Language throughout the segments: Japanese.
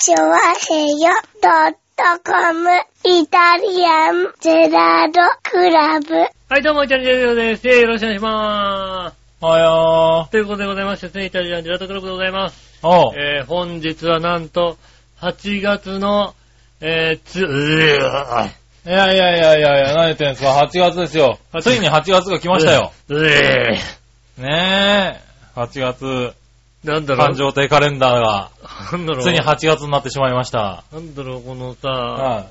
チョワヘヨドットコムイタリアンゼラードクラブ。はい、どうも、イタリアンジェラードです。よろしくお願いしまはやす。ということでございまして、イタリアンジェラードクラブでございます。ー。おう。えー、本日はなんと、8月の、えー、つ、うーいやいやいやいやいや、何言ってんですか ?8 月ですよ。ついに8月が来ましたよ。。うえねえ。8月、ーなんだろう。誕生亭カレンダーが、なんだろう。ついに8月になってしまいました。なんだろう、このさ、は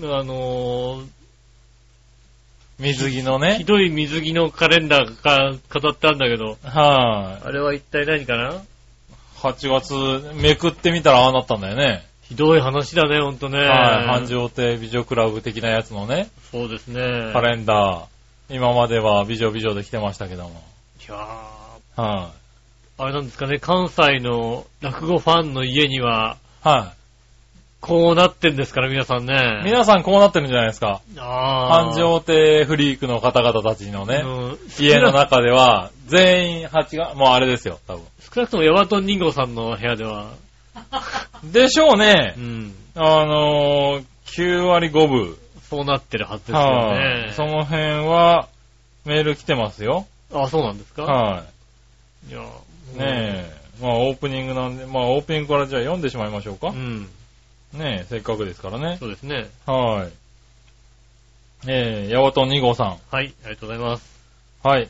あのー、い。水着のね。ひどい水着のカレンダーが飾ってあるんだけど、はあれは一体何かな？い8月、めくってみたらああなったんだよね。ひどい話だね、ほんとね。はい。繁盛亭美女クラブ的なやつのね、そうですね。カレンダー。今までは美女美女で来てましたけども。いやーはあれなんですかね、関西の落語ファンの家には、い。はこうなってんですから、皆さんね。い。皆さんこうなってるんじゃないですか。あ繁盛亭フリークの方々たちのね、うん家の中では、全員8月、もうあれですよ、多分。少なくともヤバトン人号さんの部屋では、でしょうねう。ん、あのー、9割5分。そうなってるはずですよはい、ね。その辺は、メール来てますよ。あ、そうなんですか？はいや、い。ねえ。まあ、オープニングなんで、まあ、オープニングからじゃあ読んでしまいましょうか。うん、ねえ、せっかくですからね。そうですね。はい。えー、ヤワトン2号さん。はい、ありがとうございます。はい。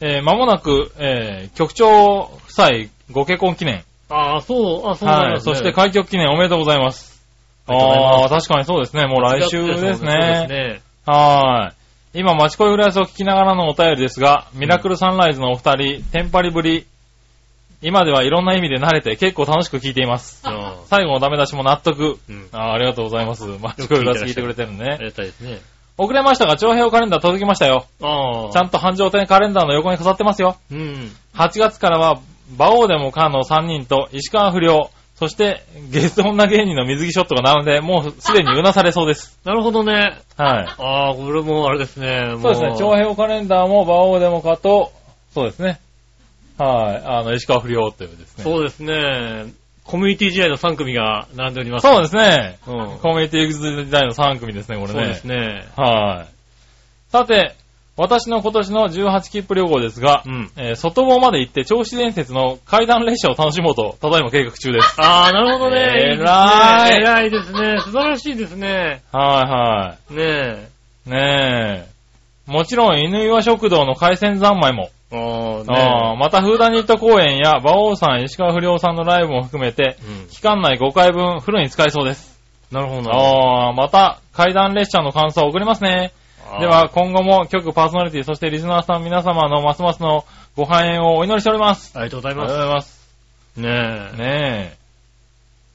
えー、間もなく、えー、局長夫妻ご結婚記念。ああ、そう、あそうなんはい。ですね。そして開局記念おめでとうございます。ああ確かにそうですね。もう来週ですそうですね。ね。はい。今、町恋浦安を聞きながらのお便りですが、ミラクルサンライズのお二人、テンパリぶり、今ではいろんな意味で慣れて結構楽しく聞いています。あ最後のダメ出しも納得。うんあーありがとうございます。町恋浦安聞いてくれてるね。ありがたいですね。遅れましたが、長平カレンダー届きましたよ。ちゃんと繁盛店カレンダーの横に飾ってますよ。うん。8月からは、馬王でもかの3人と石川不良、そしてゲスト女芸人の水着ショットが並んで、もうすでにうなされそうです。なるほどね。はい。ああ、これもあれですね。もそうですね、長平カレンダーも馬王でもかと、そうですね。はい。あの、石川不良というですね。そうですね。コミュニティ時代の3組が並んでおります。そうですね。うんコミュニティ時代の3組ですね、これね。そうですね。はい。さて、私の今年の18切符旅行ですが、うん。えー外房まで行って銚子伝説の階段列車を楽しもうと、ただいま計画中です。ああ、なるほどね。偉いいですね偉いですね。素晴らしいですね。はねえ。いはい。ねえ。もちろん、犬岩食堂の海鮮三昧も、ねあーまた、フーダニット公園や馬王さん、石川不良さんのライブも含めて、うん。期間内5回分フルに使えそうです。なるほど。ああ、また、階段列車の感想を送りますね。では、、今後も局パーソナリティ、そしてリスナーさん皆様のますますのご繁栄をお祈りしております。ありがとうございありがとうごまざいます。す。ねえ。ね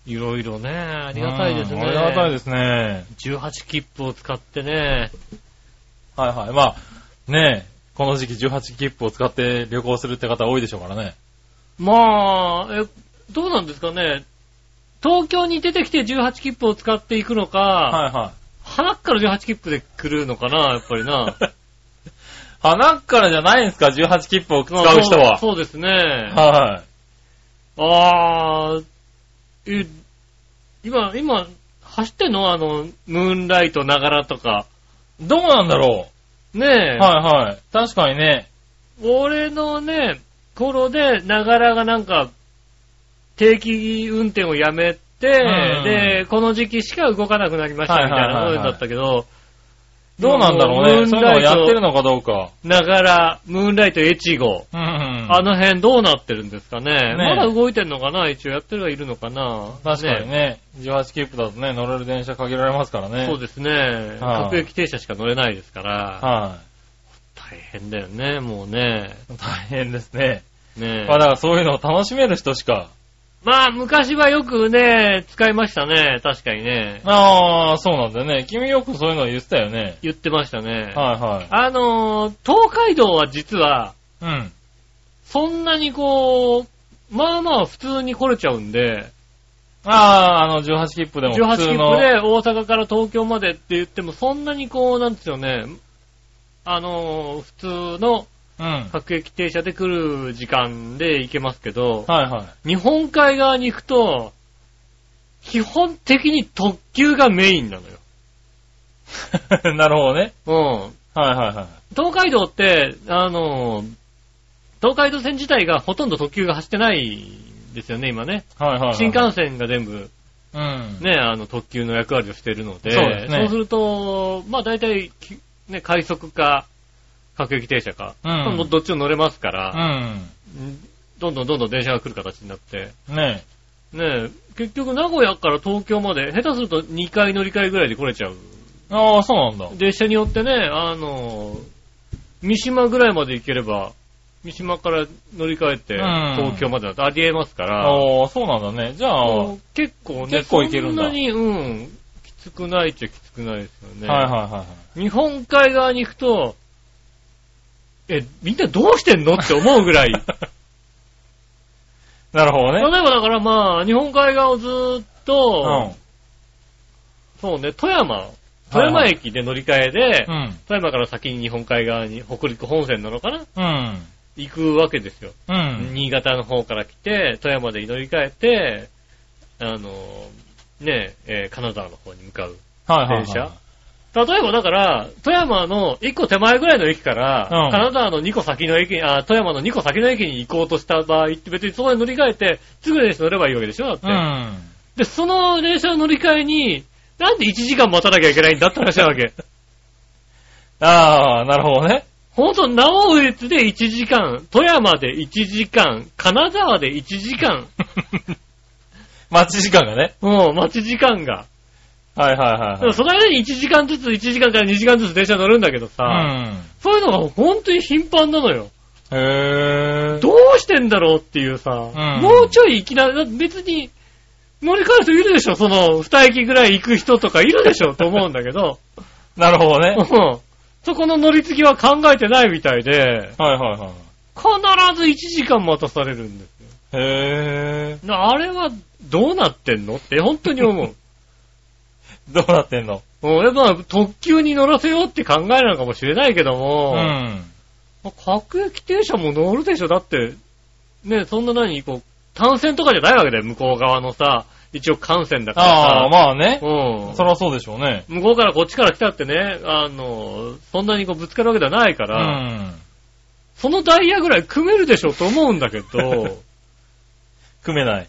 いろいろね、あえ。りがたいですね。うんありがたいですね。18切符を使ってね。はいはい。まあ、ねえ、この時期18切符を使って旅行するって方多いでしょうからね。まあ、え、どうなんですかね。東京に出てきて18切符を使っていくのか、はいはい。鼻から18切符で来るのかな、やっぱりな。鼻っからじゃないんですか ?18 切符を使う人は。そうですね。はあー、え、今、今、走ってんの？あの、ムーンライトながらとか。い。どうなんだろねうえ。はいはい。確かにね。俺のね、頃で、ながらがなんか、定期運転をやめて、うんで、この時期しか動かなくなりましたみたいなはいはいはいはいそうだったけど、どうなんだろうね。そういうのやってるのかどうか。ながら、ムーンライト越後、うんうん。あの辺どうなってるんですかね。ねまだ動いてんのかな？一応やってるはいるのかな？確かにね。18切符だとね、乗れる電車限られますからね。そうですね。はい各駅停車しか乗れないですから、は大変だよね、もうね。い。大変ですね。ねまあだからそういうのを楽しめる人しか。まあ、昔はよくね、使いましたね。確かにね。ああ、そうなんだよね。君よくそういうの言ってたよね。言ってましたね。はいはい。あのー、東海道は実は、うん。そんなにこう、まあまあ普通に来れちゃうんで、ああ、あの、18切符でも18切符。で大阪から東京までって言っても、そんなにこう、なんですよね、あのー、普通の各駅停車で来る時間で行けますけど、はい。日本海側に行くと、基本的に特急がメインなのよ。なるほどね。うん。はいはいはい。東海道って、あの、東海道線自体がほとんど特急が走ってないんですよね、今ね。はいはいはい。新幹線が全部、うん。ね、あの、特急の役割をしているので、そうですねそうすると、まあ大体、きね、快速か、各駅停車か、うんもうどっちも乗れますから、うん。どんどんどんどん電車が来る形になって、ねね、結局名古屋から東京まで、下手すると2回乗り換えぐらいで来れちゃう。え。ああ、そうなんだ。列車によってね、あの、三島ぐらいまで行ければ、三島から乗り換えて、うん東京までだとありえますから、ああ、そうなんだね。じゃあ、結構ね、結構行けるんだそんなに、うん、きつくないっちゃきつくないですよね。いはいはいはい。日本海側に行くと、え、みんなどうしてんのって思うぐらい。なるほど例えね。ばだからまあ、日本海側をずーっうと、ん。そうね、富山、富山駅で乗り換えで、うん。富山から先に日本海側に、北陸本線なのかな？うん。行くわけですよ。うん。新潟の方から来て、富山で乗り換えて、あの、ねえ、ー金沢の方に向かう。はいはいはい。例えばだから、富山の1個手前ぐらいの駅から、うん金沢の2個先の駅に、あ、富山の2個先の駅に行こうとした場合って別にそこで乗り換えて、すぐ電車乗ればいいわけでしょ？だって。うん。で、その電車の乗り換えに、なんで1時間待たなきゃいけないんだって話なわけ。ああ、なるほどね。ほんと、直江津で1時間、富山で1時間、金沢で1時間、待ち時間がね。もう待ち時間が。はいはいはいはい。でもその間に1時間ずつ、1時間から2時間ずつ電車乗るんだけどさ、うん。そういうのが本当に頻繁なのよ。へえ。どうしてんだろうっていうさ、んもうちょい行きな、だって別に乗り換える人いるでしょ？その、二駅ぐらい行く人とかいるでしょ？と思うんだけど、なるほどね。うんそこの乗り継ぎは考えてないみたいで、はいはいはい。必ず1時間待たされるんですよ。へえ。なあれはどうなってんの？って本当に思う。どうなってんの？うんやっぱ特急に乗らせようって考えなのかもしれないけどうも、ん。各駅停車も乗るでしょだって、ね、そんな何、こう、単線とかじゃないわけだよ、向こう側のさ、一応幹線だからさ。ああ、まあね。うん。そりゃそうでしょうね。向こうからこっちから来たってね、あの、そんなにこうぶつかるわけではないかうら、ん。そのダイヤぐらい組めるでしょと思うんだけど、組めない。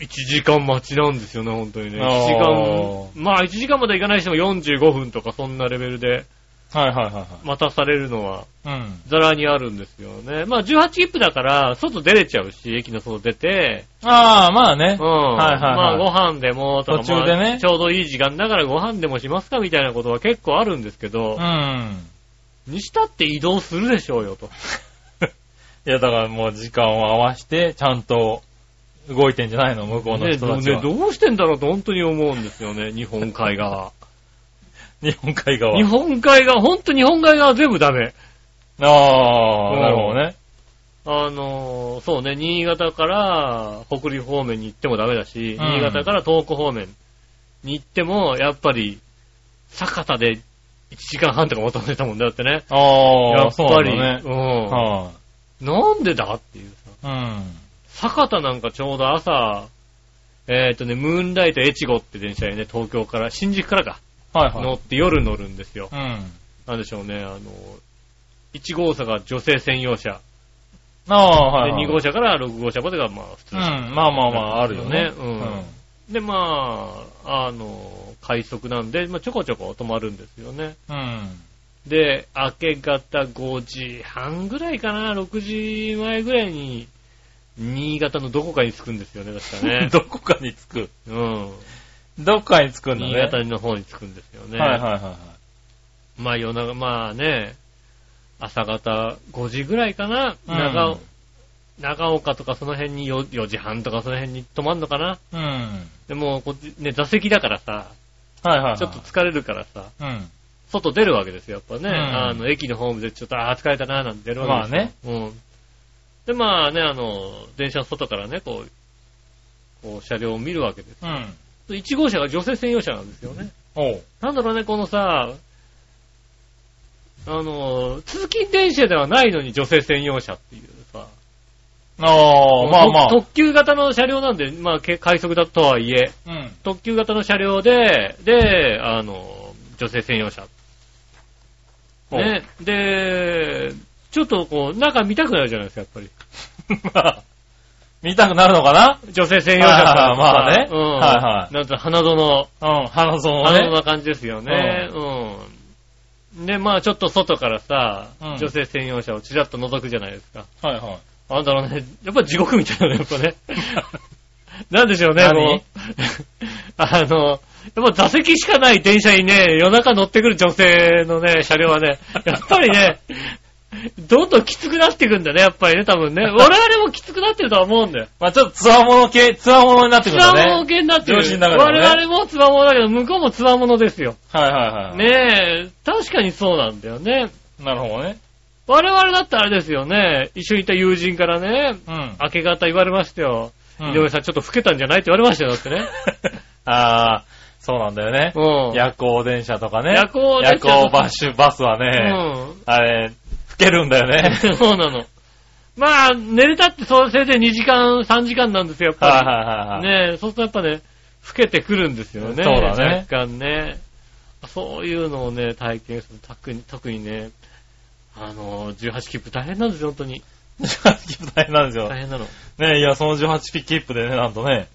1時間待ちなんですよね、本当にね。1あー時間、まあ1時間まで行かないにしても45分とかそんなレベルではいはいはいはい。待たされるのはうん。ザラにあるんですよね。まあ18切符だから、外出れちゃうし、駅の外出て、ああ、まあねうん。。はいはいはいまあご飯でもとか、途中でねまあちょうどいい時間だからご飯でもしますかみたいなことは結構あるんですけど、うん。にしたって移動するでしょうよと。いや、だからもう時間を合わして、ちゃんと動いてんじゃないの向こうのね人たちは。ねどうしてんだろうと本当に思うんですよね、日本海側。日本海側。日本海側、本当日本海側全部ダメ。ああ、なるほどね。あのーそうね、新潟から北陸方面に行ってもダメだし、うん新潟から東北方面に行っても、やっぱり、酒田で1時間半とか待たせたもんだってね。ああ、やっぱり、なんだね。うん。はなんでだっていうさ。い。うん。酒田なんかちょうど朝、えっ、とね、ムーンライトエチゴって電車にね、東京から、新宿からか、はいはい。乗って夜乗るんですよ。うん。なんでしょうね、あの、1号車が女性専用車。ああ、はい、で、はい。2号車から6号車までがまあ普通うん。車。まあまあまあ、あるよね。うんで、まあ、あの、快速なんで、まあちょこちょこ止まるんですよね。うん。うん。で、明け方5時半ぐらいかな、6時前ぐらいに、新潟のどこかに着くんですよね、確かね。どこかに着く。うん。どっかに着くんだね。新潟の方に着くんですよね。はいはいはいはい。まあ夜中、まあね、朝方5時ぐらいかな、うん長尾長岡とかその辺に 4, 4時半とかその辺に泊まんのかな。うん。でも、こっちね、座席だからさ、はいはいはい。ちょっと疲れるからさ、うん。外出るわけですよ、やっぱね。うんあの、駅のホームでちょっと、ああ、疲れたな、なんて出るわけですよ。うん。で、まあね、あの、電車の外からね、こう、こう、車両を見るわけです。うん。1号車が女性専用車なんですよね。おう。なんだろうね、このさ、あの、通勤電車ではないのに女性専用車っていうさ。ああ、まあまあ。特特急型の車両なんで、まあ、け快速だとはいえ、うん。特急型の車両で、で、あの、女性専用車。ね。で、ちょっとこう、中見たくなるじゃないですか、やっぱり。まあ、見たくなるのかな？女性専用車とかまあねうん。はいはいなんと花園、うん、花園ね。花園な感じですよね。うん。で、まあちょっと外からさ、うん女性専用車をちらっと覗くじゃないですか。はいはい。あんだろうね、やっぱ地獄みたいなね、やっぱね。なんでしょうね、何？もう。あの、やっぱ座席しかない電車にね、夜中乗ってくる女性のね、車両はね、やっぱりね、どんどんきつくなってくんだね、やっぱりね、多分ね。我々もきつくなってるとは思うんだよ。まあちょっとつわもの系、つわものになってくつるんだね。わもの系になってる。上司の中でもね我々もつわものだけど、向こうもつわものですよ。はいはいはい。。ねえ、確かにそうなんだよね。なるほどね。我々だったらあれですよね、一緒にいた友人からね、うん。明け方言われましたよ。うん井上さんちょっと老けたんじゃないって言われましたよ、だってね。ああ、そうなんだよね。うん。夜行電車とかね。夜行電車夜行バッシュバスはね、うあれ、老けるんだよね。ん。そうなの。まあ、寝れたってそれで2時間、3時間なんですよ、やっはいぱはいはいはい。り。ねえ、そうするとやっぱね、老けてくるんですよね。そうだね若干ね。そういうのをね、体験する。特に、特にね、あの、18切符大変なんですよ、本当に。大変なんですよ。大変なの。ねいや、その18ピッキップでね、なんとね、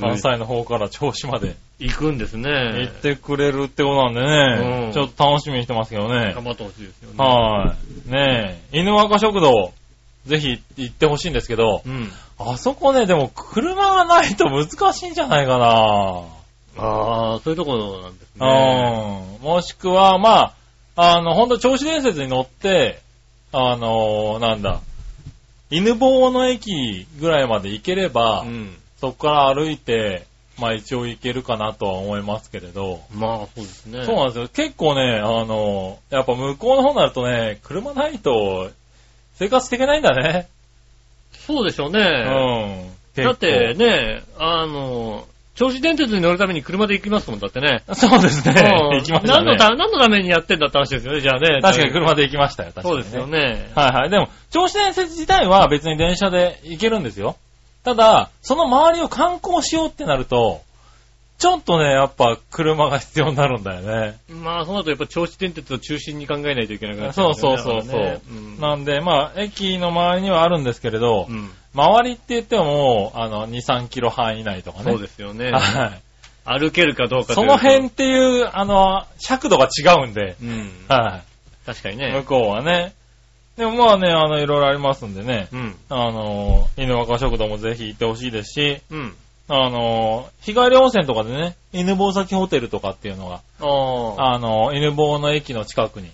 関西の方から銚子まで行くんですね。行ってくれるってことなんでね、うんちょっと楽しみにしてますけどね頑。張ってほしいですよね。はい。ねえ、犬若食堂、ぜひ行ってほしいんですけど、うん。あそこね、でも車がないと難しいんじゃないかなああ、そういうところなんですね。うん。もしくは、まあ、あの、ほんと、銚子伝説に乗って、あの、なんだ、犬坊の駅ぐらいまで行ければ、うん。そこから歩いて、まあ一応行けるかなとは思いますけれど、まあ、そうですね。そうなんですよ。結構ね、あの、やっぱ向こうの方になるとね、車ないと生活していけないんだね。そうでしょううね。ん。だって結ね、あの、銚子電鉄に乗るために車で行きますもん、だってね。構そうですね。うん行きましたね。何のた、何のためにやってんだって話ですよね、じゃあね。確かに車で行きましたよ、確かに、そうですよ。ね。はいはい。でも、銚子電線自体は別に電車で行けるんですよ。ただ、その周りを観光しようってなると、ちょっとね、やっぱ車が必要になるんだよね。まあ、そうなるとやっぱ銚子電鉄を中心に考えないといけなくなっちゃそうそうそうそう。ねうんなんで、まあ、駅の周りにはあるんですけれど、うん。周りって言ってもあの、2、3キロ範囲内とかね。そうですよね。はい。歩けるかどうかそうの辺っていう、あの、尺度が違うんで、うん。はい。確かにね向。こうはね。でもまあね、あの、いろいろありますんでね。うん。あの、犬若食堂もぜひ行ってほしいですし、うん。あの、日帰り温泉とかでね、犬坊崎ホテルとかっていうのが、ああ。あの、犬坊の駅の近くに。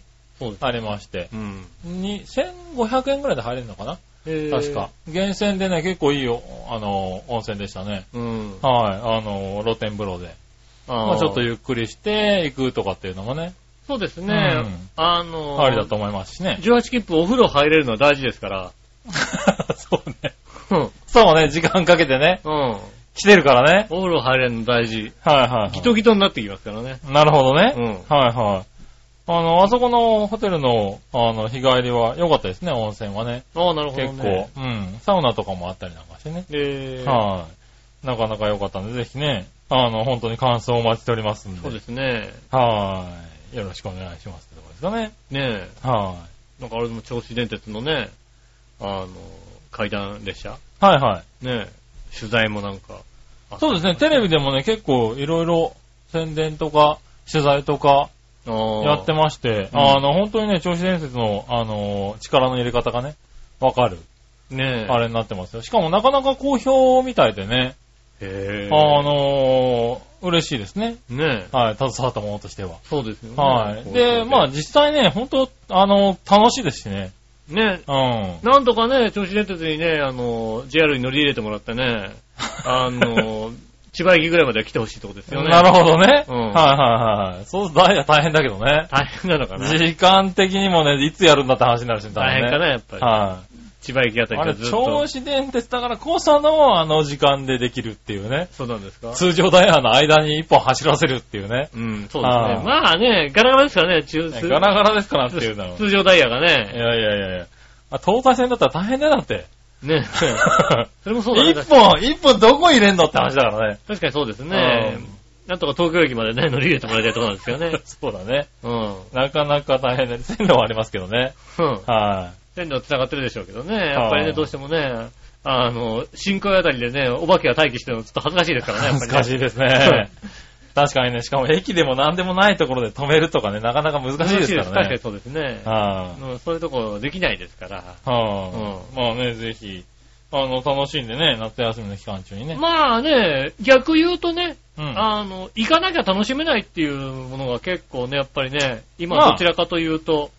ありまして、うん。に1500円くらいで入れるのかな？確か。。源泉でね、結構いいよ、あの、温泉でしたね。うん。はい、あの、露天風呂で。あまあちょっとゆっくりして行くとかっていうのもね、そうですね。うんあの、ありだと思いますしね。18切符お風呂入れるのは大事ですから。そうね。うん。そうね、時間かけてね、うん。来てるからね。お風呂入れるの大事。はいはい、はい。ギトギトになってきますからね。なるほどね。うんはいはい。あの、あそこのホテルの、あの、日帰りは良かったですね、温泉はね。ああ、なるほど結ね。構、うん。サウナとかもあったりなんかしてね。で、はい。なかなか良かったんで、ぜひね、あの、本当に感想をお待ちしておりますんで。そうですね。はい。よろしくお願いしますってとこですかね。ねはえ。なんかあれでも銚子電鉄のね、あの、階段列車い。はいはい。ねえ。取材もなんか。そうですね、テレビでもね、結構いろいろ宣伝とか、取材とかビやってまして、うんあの、本当にね、銚子伝説の、あの、力の入れ方がね、わかる、す。ねえ。あれになってますよ。しかもなかなか好評みたいでね、へえ。あの、嬉しいですね。ねえ。はい、携わったものとしては。そうですよね。はい。で、まあ実際ね、本当あの、楽しいですしね。ねうん。え。なんとかね、銚子電鉄にね、あの、JR に乗り入れてもらってね、あの、千葉駅ぐらいまでは来てほしいとこですよね。なるほどね。うんはいはいはい。そう、ダイヤ大変だけどね。大変なのかな。時間的にもね、いつやるんだって話になるしね大変かな、やっぱり。はい。千葉駅あたりあれ、からずっと銚。子電鉄だからこそのあの時間でできるっていうね。そうなんですか？通常ダイヤの間に一本走らせるっていうね。うん、そうですね。まあね、ガラガラですからね、中、ガラガラですからっていうの。い通常ダイヤがね。やいやいやいや。あ東西線だったら大変だよだって。ね それもそうだね。一本、一本どこ入れんのって話だからね。確かにそうですね。なんとか東京駅までね、乗り入れてもらいたいところなんですよね。そうだね。うん。なかなか大変で、線路はありますけどね。うん。は線路繋がってるでしょうけどね。やっぱりね、はいどうしてもね、あの、新海あたりでね、お化けが待機してるのちょっと恥ずかしいですからね、い。やっぱり、ね。難しいですね。確かにね、しかも駅でも何でもないところで止めるとかね、なかなか難しいですから確かにね。そうですね。はい。うんそういうとこできないですから。はい。まあね、ぜひ、あの、楽しんでね、夏休みの期間中にね。まあね、逆言うとね、うん。あの、行かなきゃ楽しめないっていうものが結構ね、やっぱりね、今まあどちらかというと、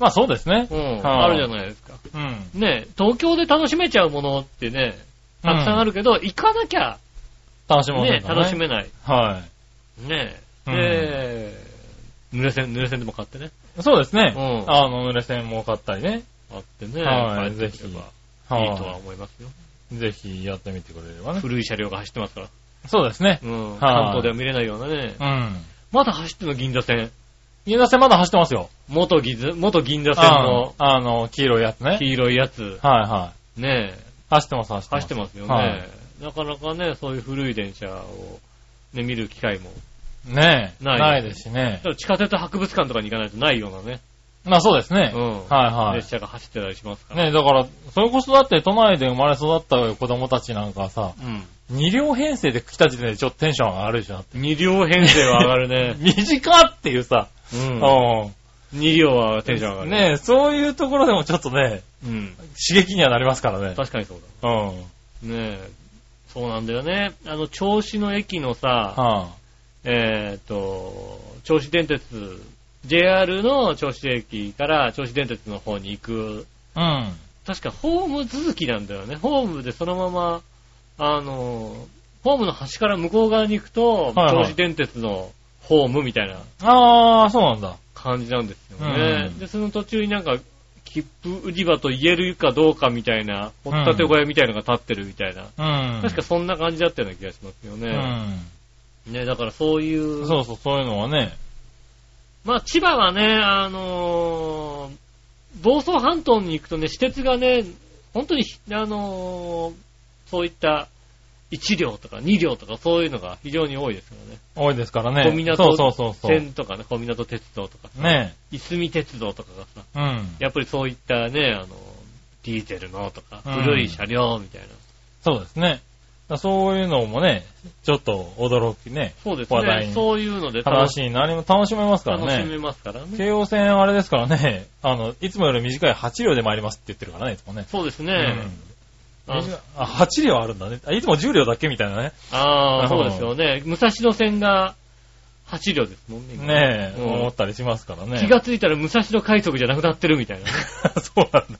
まあそうですね。うん、はいあるじゃないですか。うん。ね、東京で楽しめちゃうものってね、たくさんあるけど、行かなきゃ楽しみませね。楽しめない。はねうんで、濡れ線、濡れ線でも買ってね。い。そうですね。うんあの、濡れ線も買ったりね。あってね、はい帰ってくればはいいいとは思いますよ。ぜひやってみてくれればね。古い車両が走ってますから。そうですね。うん。い関東では見れないようなね。うん。まだ走ってるの銀座線。銀座線まだ走ってますよ。元銀座、元銀座線のああの、黄色いやつね。黄色いやつ。はいはい。ね走ってます、走ってます。走ってますよね。はいなかなかね、そういう古い電車を、ね、見る機会も。ねえ。ないないですしね地下鉄博物館とかに行かないとないようなね。まあそうですね。うん。はいはい列車が走ってたりしますから。ねえ、だから、それこそだって都内で生まれ育った子供たちなんかはさ、うん。二両編成で来た時点でちょっとテンション上がるでしょ。だって二両編成は上がるね。短っていうさ。う。うん二両はテンション上がん。る。ねえ、そういうところでもちょっとね、うん。刺激にはなりますからね。確かにそううん。だ。ねえ。そうなんだよね。あの、銚子の駅のさ、はえっ、と、銚子電鉄、JR の銚子駅から銚子電鉄の方に行く、あ、うん。確かホーム続きなんだよね。ホームでそのまま、あの、ホームの端から向こう側に行くと、はいはい銚子電鉄のホームみたいなああ、そうなんだ。感じなんですよね。うんで、その途中になんか、切符売り場と言えるかどうかみたいな、掘ったて小屋みたいなのが立ってるみたいな。うん。確かそんな感じだったような気がしますようね。ん。ね、だからそういう、そうそう、そういうのはね。まあ千葉はね、あのー房総半島に行くとね、私鉄がね、本当に、あのーそういった1両とか2両とかそういうのが非常に多いですよね。多いですからね。小湊そうそうそうそう。線とかね、小湊鉄道とかさ、ねいすみ鉄道とかがさ、うん。やっぱりそういったね、あの、ディーゼルのとか、うん古い車両みたいな。そうですね。そういうのもね、ちょっと驚きね、そうですね。話題にそういうので楽し話になりも楽しめますから楽しめね。ますからね。京王線あれですからね、あの、いつもより短い8両で参りますって言ってるからね、いつもね。そうですね。うんあ短いあ、8両あるんだね。あいつも10両だっけみたいなね。ああ、うんそうですよね。武蔵野線が8両ですもんね。今ねえ、うん思ったりしますからね。気がついたら武蔵野快速じゃなくなってるみたいなね。そうなんだ。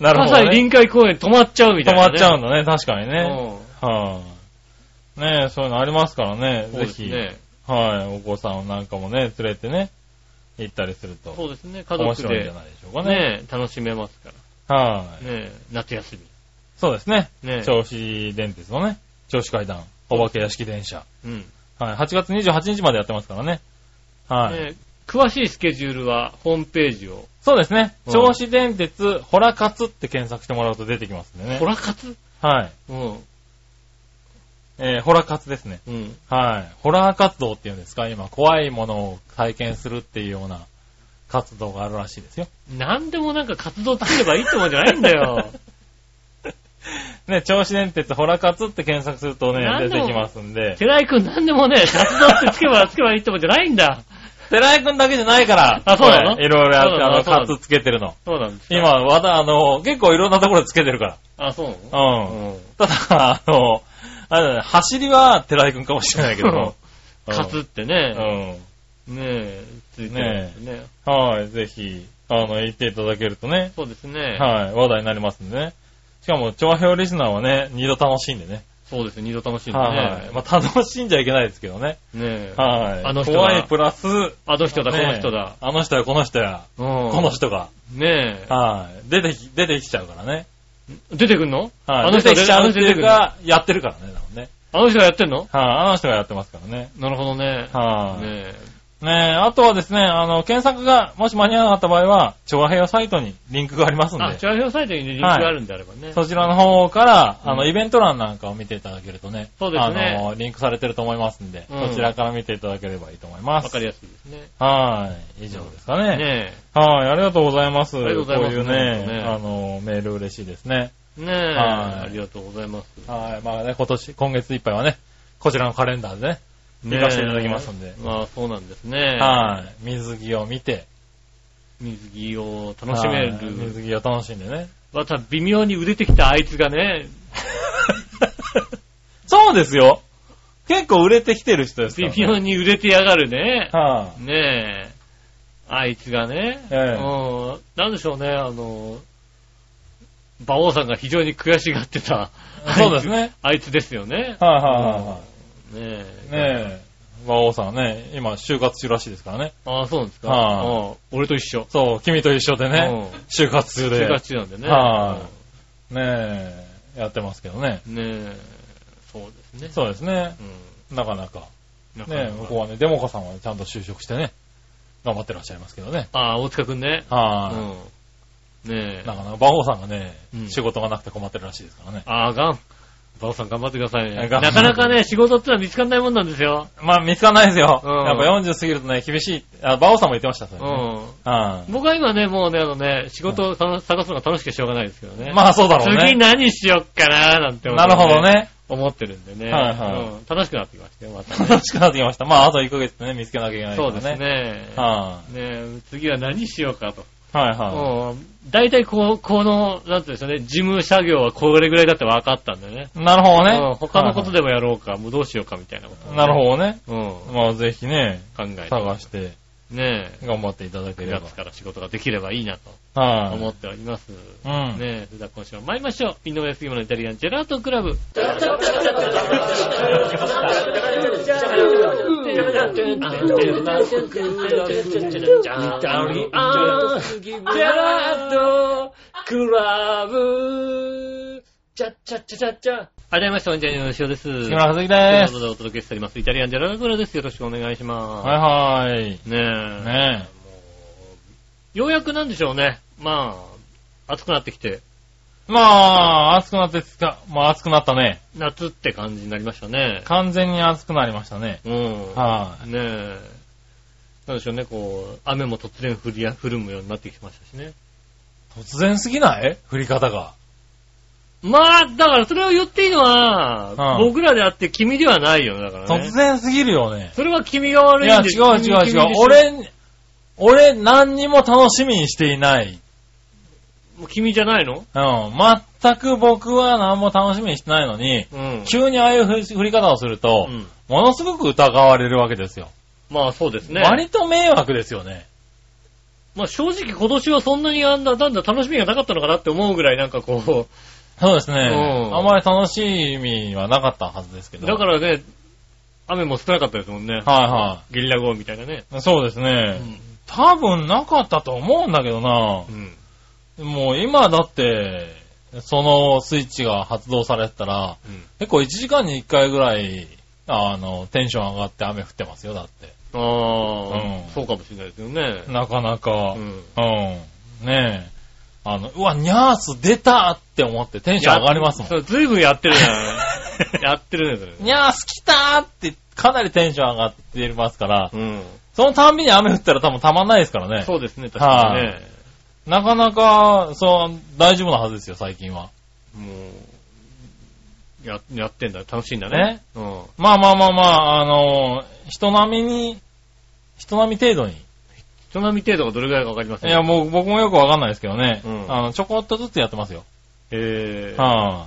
なるほど、ね。臨海公園止まっちゃうみた止いな、ね。まっちゃうんだね、確かにね。うはい、ねえ、そういうのありますからね。ん。そうぜひ。はい、お子さんなんかもね、連れてね、行ったりすると、そうですね。家族で面白いんじゃないでしょうかね。ね、楽しめますかはい、ら。ね、夏休そうですね。み。ね。銚子電鉄のね、銚子階段、お化け屋敷電車。うん。はい、8月28日までやってますからね。はい。ね詳しいスケジュールはホームページを。そうですね。うん銚子電鉄、ホラ活って検索してもらうと出てきますんでね。ホラ活？はい。うん。えー、ホラ活ですね。うん。はい。ホラー活動っていうんですか？今、怖いものを体験するっていうような活動があるらしいですよ。なんでもなんか活動つければいいってもんじゃないんだよ。ね、銚子電鉄ホラ活って検索するとね、出てきますんで。寺井くんなんでもね、活動ってつけばつけばいいってもんじゃないんだ。寺井くんだけじゃないから。あそうなの？これいろいろやって、あの、そうなの？活つけてるの。そうなんですか？今、わた、あの、結構いろんなところでつけてるかあ、そうら。なうん。のただ、あの、あれだね、走りは寺井くんかもしれないけども。うん。活ってうね、ん。ねえ、ついてね。はい、ぜひ、あの、言っていただけるとね、そうですね。はい、話題になりますんでね。しかも、調和表リスナーはね、二度楽しんでね。そうですね、二度楽しいですはい。ね。まあ、楽しんじゃいけないですけどね。ねえ。はい。あの人が怖いプラス、あの人だ、こねの人だ。あの人やこの人や、うん。この人が。ねえ。はい。出てき、出てきちゃうからね。出てくんの？はい。あの人出てきちゃうっていうあの？か、やってるからね、多分ね。あの人がやってんの？はい。あの人がやってますからね。なるほどね。はい。ねねえ、あとはですね、あの、検索がもし間に合わなかった場合は、調和平和サイトにリンクがありますんあ、で、チャーヒョサイトにリンクがあるんであればね。そちらの方から、あの、うんイベント欄なんかを見ていただけるとね、そうですねあの、リンクされてると思いますんで、うんそちらから見ていただければいいと思います。わかりやすいですね。はい。以上ですかね。ねはい、ありがとうございます。ありがとうございますこういうね、ねあの、メール嬉しいですね。え。ねえ。はいありがとうございます。はい、まあね、今年、今月いっぱいはね、こちらのカレンダーでね、見かせていただきますんで。まあ、そうなんですね。はい。水着を見て、水着を楽しめはいる。水着を楽しんでね。また微妙に売れてきたあいつがね、そうですよ結構売れてきてる人ですから、微妙に売れてやがるね。はねえ。あいつがね。ええうん。なんでしょうね、あの、馬王さんが非常に悔しがってた。い。そうですね。あいつですよね。はいはいはいはねえ。い。ねえ。馬王さんはね、今、就活中らしいですからね。ああ、そうなんですか。はいうん俺と一緒。そう、君と一緒でね、うん就活中で。就活中なんでね。はねえ、やってますけどね。うんねえ。そうですね。そうですね。うなかなか。ん。なかなねか向こうはね、デモカさんはちゃんと就職してね、頑張ってらっしゃいますけどね。ああ、大塚くんね。はうん。ねい。え。なかなか、馬王さんがね、うん仕事がなくて困ってるらしいですからね。ああ、がん。馬王さん頑張ってくださいね。なかなかね、仕事ってのは見つかんないもんなんですよ。まあ、見つかんないですよ。うんやっぱ40過ぎるとね、厳しい。あ、馬王さんも言ってました、それうね。ん。は僕は今ね、もうね、あのね、仕事を探すのが楽しくてしょうがないですけどね。い。まあ、そうだろうね。次何しよっかなーなんて思ってなるほど。ね。思ってるんでね。はいはいうん楽しくなってきましたよ、またね。楽しくなってきました。まあ、あと1ヶ月でね、見つけなきゃいけないかそうらね。ですね。はね次は何しようかと。い。はいはうん大体こう、この、なんていうんでしょうね、事務作業はこれぐらいだって分かったんでね。い。なるほどねうん。他のことでもやろうか、もうどうしようかみたいなことをね、なるほどね。うん。まあ、ぜひね、考えて。探して、ね頑張っていただけ9れば月。から仕事ができればいいなとはい。思っております。うん。ねえ、それでは今週も参りましょう。井上杉村のイタリアンジェラートクラブ。ありがとうございました。こんにちは、井上翔です。杉村和樹というです。ことでお届けしております。イタリアンジェラートクラブです。よろしくお願いします。はいはい。ねえ。ねようやくなんでしょうね。まあ、暑くなってきて、まあ、暑くなってつか、まあ暑くなったね。夏って感じになりましたね。完全に暑くなりましたね。うん。はねえ。なんでしょうね、こう、雨も突然降りや、降るようになってきましたしね。い。突然すぎない？降り方が。まあ、だからそれを言っていいのは、うん僕らであって君ではないよ、だからね。突然すぎるよね。それは君が悪いや、いんで違う違う違う。、俺、俺何にも楽しみにしていない。もう君じゃないの？うん。全く僕は何も楽しみにしてないのに、うん。急にああいう降り方をすると、うんものすごく疑われるわけですよ。まあそうですね。割と迷惑ですよね。まあ正直今年はそんなにあんな、なんだ楽しみがなかったのかなって思うぐらいなんかこそうですね。うんあまり楽しみはなかったはずですけう、ど。だからね、雨も少なかったですもんね。はいはゲリラ豪雨みたいなね。い。そうですうね。ん。多分なかったと思うんだけどなう。ん。もう今だって、そのスイッチが発動されてたら、うん結構1時間に1回ぐらい、あの、テンション上がって雨降ってますよ、だって。ああ、うんそうかもしれないですよね。なかなか、ううん。ん。ねえ。あの、うわ、ニャース出たって思ってテンション上がりますもん。そう、ずいぶんやってるじゃん。やってるね、それ。ニャース来たーってかなりテンション上がってますから、うん。そのたんびに雨降ったら多分たまんないですからね。そうですね、確かにね。なかなか、そう、大丈夫なはずですよ、最近は。もう、や、やってんだ。楽しいんだね。うん。まあまあまあまあ、あの、人並みに、人並み程度に。人並み程度がどれぐらいかわかりませんいや、もう僕もよくわかんないですけどね。うんあの、ちょこっとずつやってますよ。えー。は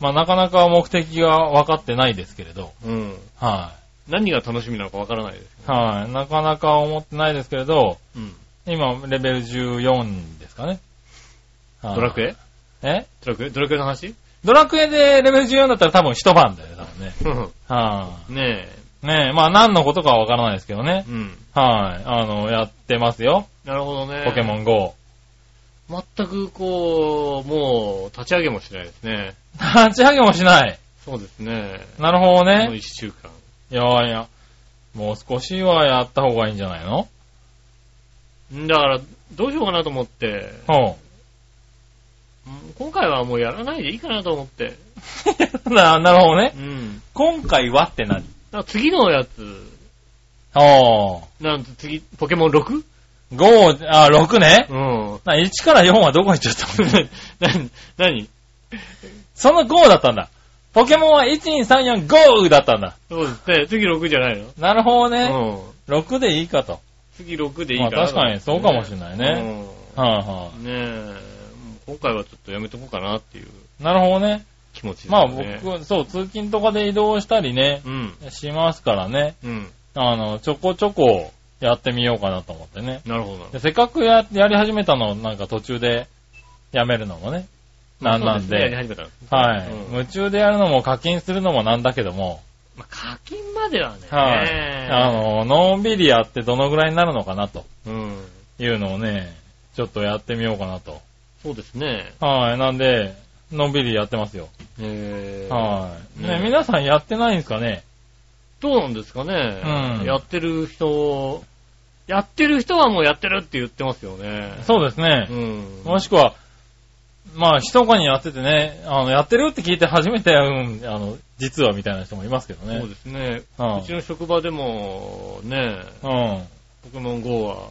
い、まあなかなか目的が分かってないですけれど。うん。は何が楽しみなのかわからないですい、はい、なかなか思ってないですけれど、うん。今、レベル14ですかね。はいドラクエ？え？ドラクエ？ドラクエの話？ドラクエでレベル14だったら多分一晩だよね、多分ね。うんはねい、ねえ、まあ何のことかはわからないですけどねえ。。うん。はい、あの、やってますよ。なるほどね。ポケモン GO。全くこう、もう、立ち上げもしないですね。立ち上げもしない。そうですね。なるほどこのね。一週間。いやいや。もう少しはやった方がいいんじゃないの？だから、どうしようかなと思って、ほうん今回はもうやらないでいいかなと思って。う。な、なるほどねう。ん。今回はって何？だから次のやつ、おー。なんと次、ポケモン 6? 5、あ、6ね。うん。な1から4はどこ行っちゃったの？な、なにその5だったんだ。ポケモンは1、2、3、4、5だったんだ。そうですね。次6じゃないの？なるほどね。うん。6でいいかと。次6でいいまあかな。確かにそうかもしれないね。はいはうん。ねえ、今回はちょっとやめとこうかなっていうい。なるほどね。気持ちですまあね。僕、そう、通勤とかで移動したりね、うん。しますからね。うん。あの、ちょこちょこやってみようかなと思ってね。なるほどせっかくや、やり始めたのをなんか途中でやめるのもね。なんなんそうすねやりで。始めたらはい、うん夢中でやるのも課金するのもなんだけども、まあ、課金まではね。はい、あの、のんびりやってどのぐらいになるのかなとうん。いうのをね、ちょっとやってみようかなと。そうですね。はい、なんで、のんびりやってますよ。えーはい、ねね皆さんやってないんですかね？どうなんですかね？うんやってる人、やってる人はもうやってるって言ってますよね。そうですねう。ん。もしくは、まあ、密かにやっててね、あの、やってるって聞いて初めて、うん、あの、実はみたいな人もいますけどね。そうですね。うんうちの職場でも、ね、うん。はポケモン GO は、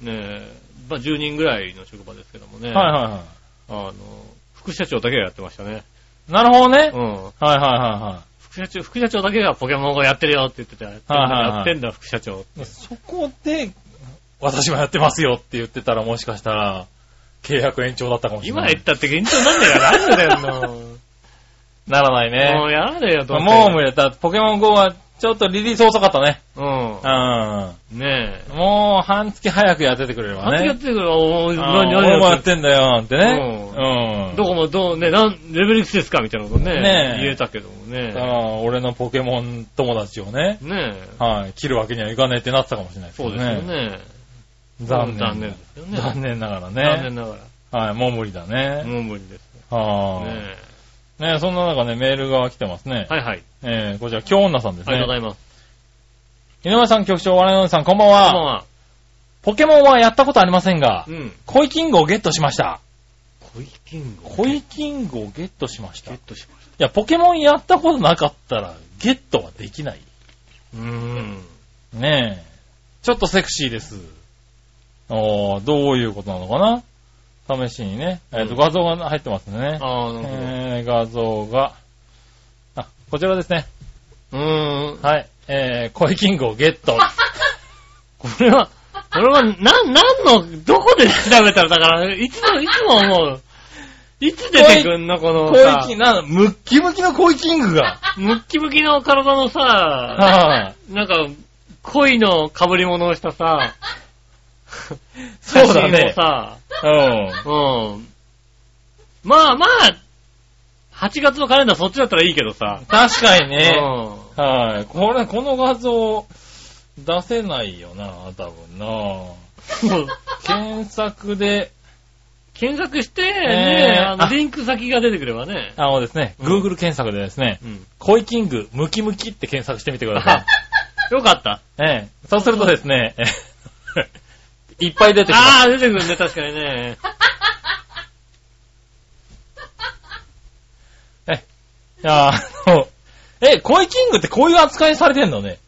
ね、まあ10人ぐらいの職場ですけどもね。いはいはあの、副社長だけがやってましたね。い。なるほどね。うん。はいはいは副社長、副社長だけがポケモン GO やってるよって言ってた。はいはいはいやってんだ、副社長。いはい。そこで、私もやってますよって言ってたらもしかしたら、契約延長だったかもしれない。今言ったって現状なんだから何だよ。ならないもうね。やらねえよ、どうせもう無理だった。ポケモン GO はちょっとリリース遅かったね。う。うんねえ。ん。もう半月早くやっててくれればね。あやってくるおーあー何、俺もや何ってんだよ、なんてね。うん。どこもどう、ね、なん、レベルいくつですかみたいなことね。ねえ言えたけどもね。ああ俺のポケモン友達をね、ねえ。はい、切るわけにはいかねえってなってたかもしれないですそうですよね。残念。残念ですよね。残念ながら残ね。念ながはい、もう無理だら。ね。もう無理です。はねい。ねそんな中ね、メールが来てますねえ。。はいはい。えー、こちら、京女さんですね。ありがとうございます。井上さん局長、我々のさん、こんばんこんばんは。は。ポケモンはやったことありませんがう、ん。コイキングをゲットしました。コイキング？コイキングをゲットしました。いゲットしましや、ポケモンやったことなかったら、ゲットはできない。た。うーん。ねえ。ちょっとセクシーです。おー、どういうことなのかな？試しにね。えっ、と、うん画像が入ってますね。ああ、なるほど。えー、画像が、あ、こちらですね。うーん。はい。えー、コイキングをゲット。これは、これは、な、なんの、どこで調べたら、だから、いつも、いつも思う。いつ出てくんのこのコさイ、キング、なムッキムキのコイキングが。ムッキムキの体のさ、はい、なんか、恋の被り物をしたさ、そうだね。さ、うん。うん。まあまあ、8月のカレンダーそっちだったらいいけどさ。確かにうね。ん。はい。これ、この画像、出せないよな、多分な。検索で、検索して、えね、ーああの、リンク先が出てくればね。あのですね、うん Google 検索でですね、うん。コイキング、ムキムキって検索してみてくださあ、よかった。い。ええ。そうするとですね、え いっぱい出てきます。ああ、出てくるね、確かにね。いやあの、え、コイキングってこういう扱いされてんのね？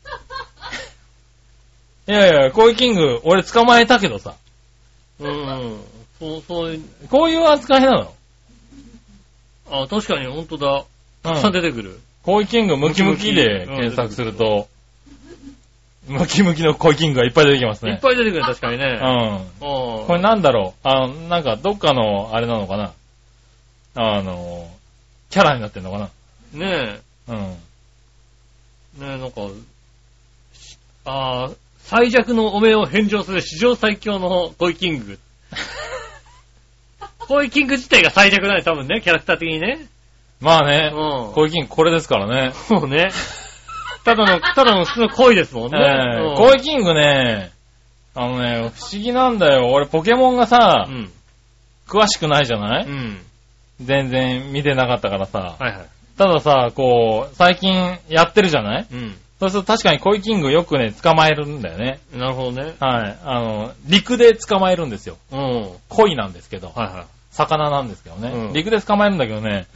いやいや、コイキング、俺捕まえたけどさ、うん。そう、そう、こういう扱いなの？あ、確かに本当だ。うんたくさん出てくる。コイキングムキムキで検索すると、ムキムキのコイキングがいっぱい出てきますね。いっぱい出てくる、確かにね。うん。うん。これなんだろう？あの、なんかどっかの、あれなのかな？あの、キャラになってんのかな？ねうん。え、ねえ、なんか、しああ、最弱のお面を返上する史上最強のコイキング。コイキング自体が最弱なんで、多分ね、キャラクター的にね。まあね、うん。コイキングこれですからね。そうね。ただの、ただの普通の恋ですもんね。えうんーコイキングね、あのね、不思議なんだよ。俺ポケモンがさう、ん。詳しくないじゃない？うん。全然見てなかったからさ。はいはい。たださ、こう、最近やってるじゃない？うん。そうすると確かにコイキングよくね、捕まえるんだよね。なるほどね。はい。あの、陸で捕まえるんですよ。うん。鯉なんですけど。はいはい。魚なんですけどね。うん陸で捕まえるんだけどね、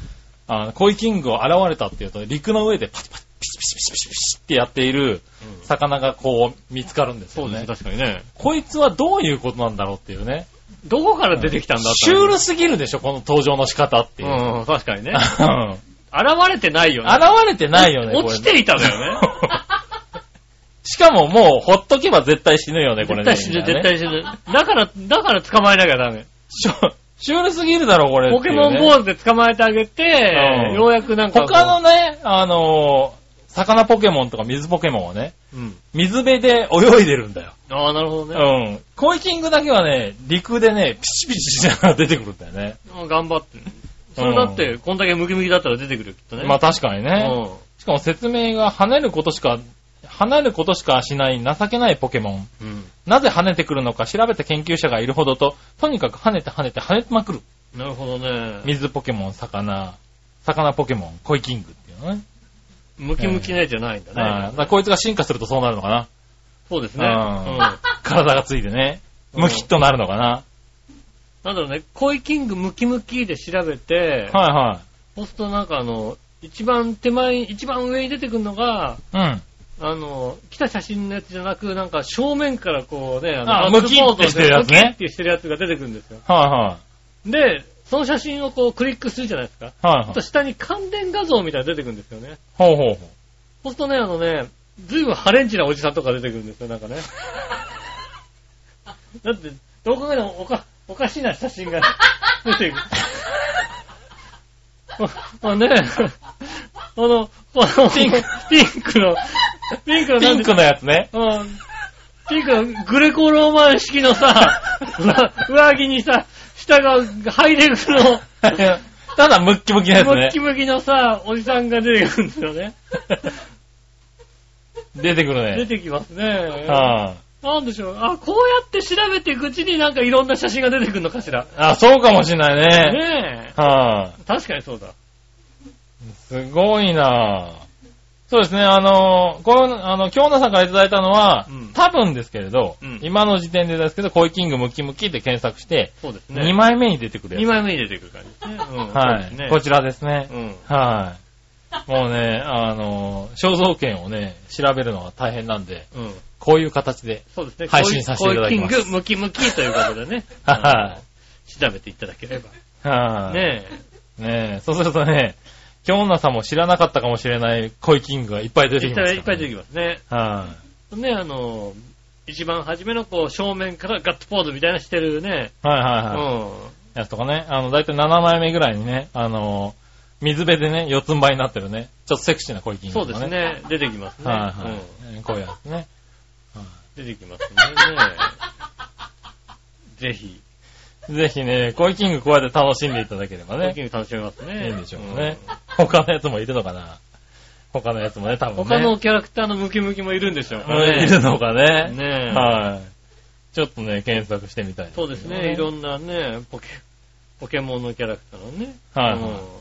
あの、コイキングを現れたっていうと、陸の上でパチパチ、ピシピシピシピシピシってやっているうん魚がこう見つかるんですよねそうですね、。確かにね。こいつはどういうことなんだろうっていうね。どこから出てきたんだシュールすぎるでしょ、この登場の仕方っていう。うん、確かにね。うん現れてないよね。現れてないよね。落ちていたんだよね。しかももう、ほっとけば絶対死ぬよね、これね。絶対死ぬ、絶対死ぬ。だから、だから捕まえなきゃダメ。シュールすぎるだろ、これ、ポケモンー GO で捕まえてあげて、うんようやくなんか。他のね、あのー魚ポケモンとか水ポケモンはね、うん。水辺で泳いでるんだよ。ああ、なるほどうね。ん。コイキングだけはね、陸でね、ピチピチしながら出てくるんだよね。うん頑張って。それだって、こんだけムキムキだったら出てくるよ、きっとね。まあ確かにね。うん。しかも説明が跳ねることしか、跳ねることしかしない情けないポケモン。うん。なぜ跳ねてくるのか調べた研究者がいるほどと、とにかく跳ねて跳ねて跳ねまくる。なるほどね。水ポケモン、魚、魚ポケモン、コイキングっていうのね。ムキムキなやつじゃないんだね。からこいつが進化するとそうなるのかな。そうですね。ううんん。体がついてね。うんムキッとなるのかな。なんだろうね、コイキングムキムキで調べて、はいはそうするとなんかあの、一番手前、一番上に出てくるのが、い。うん。あの、来た写真のやつじゃなく、なんか正面からこうね、ああガッツポーズムキってしてるやつねムキってしてるやつが出てくるんですよ。はいはで、その写真をこうクリックするじゃないですか。い。はいはいあと。下に関連画像みたいなの出てくるんですよね。ほうほうほう。そうするとね、あのね、ずいぶんハレンチなおじさんとか出てくるんですよ、なんかね。だって、どう考えてもおか、おかしな写真が 出てくる。まあね、あの、あのピンクピンクの、ピンクのピンクのやつね。うん。ピンクのグレコローマン式のさ、上 上着にさ、下がハイレグの、ただムッキムキのやつねムッキ。ムキのさ、おじさんが出てくるんですよね。出てくるね。出てきますね。はなんでしょう。あ、こうやって調べていくうちになんかいろんな写真が出てくるのかしら。い。あ、そうかもしんないね。ねはえ。確かにそうだ。い。すごいなぁ。そうですね、あの、この、あの、京奈さんからいただいたのは、うん多分ですけれど、うん今の時点でですけど、コイキングムキムキで検索して、そうですね。2枚目に出てくるやつ。2枚目に出てくる感じですね。うん。はい、そうですねこちらですね。うん。はい。もうね、あの、肖像権をね、調べるのが大変なんで、うん。こういう形で、そうですね。配信させていただきますコイキングムキムキということでね。は調べていただければ。い。はい。ねえ。ねえ、そうするとね、京女さんも知らなかったかもしれないコイキングがいっぱい出てきます、いっぱい出てきますね。はい。ね、あの、一番初めのこう正面からガッツポーズみたいなしてるね。はいはいうん。はい。やつとかね、あの、だいたい7枚目ぐらいにね、あの、水辺でね、四つん這いになってるね、ちょっとセクシーなコイキングそうとかね。ですね。出てきますね。はいはい、うんこういうやつね。出てきますね。ぜひ、ぜひね、コイキングこうやって楽しんでいただければねコイキ、ング楽しめますね。いいんでしょうね。他のやつもいるのかな他のやつもね、多うん分ね。他のキャラクターのムキムキもいるんでしょうかうんね。いるのかね。ねえはい。ちょっとね、検索してみたい、そうですね。いろんなね、ポケ、ポケモンのキャラクターのね。はいうん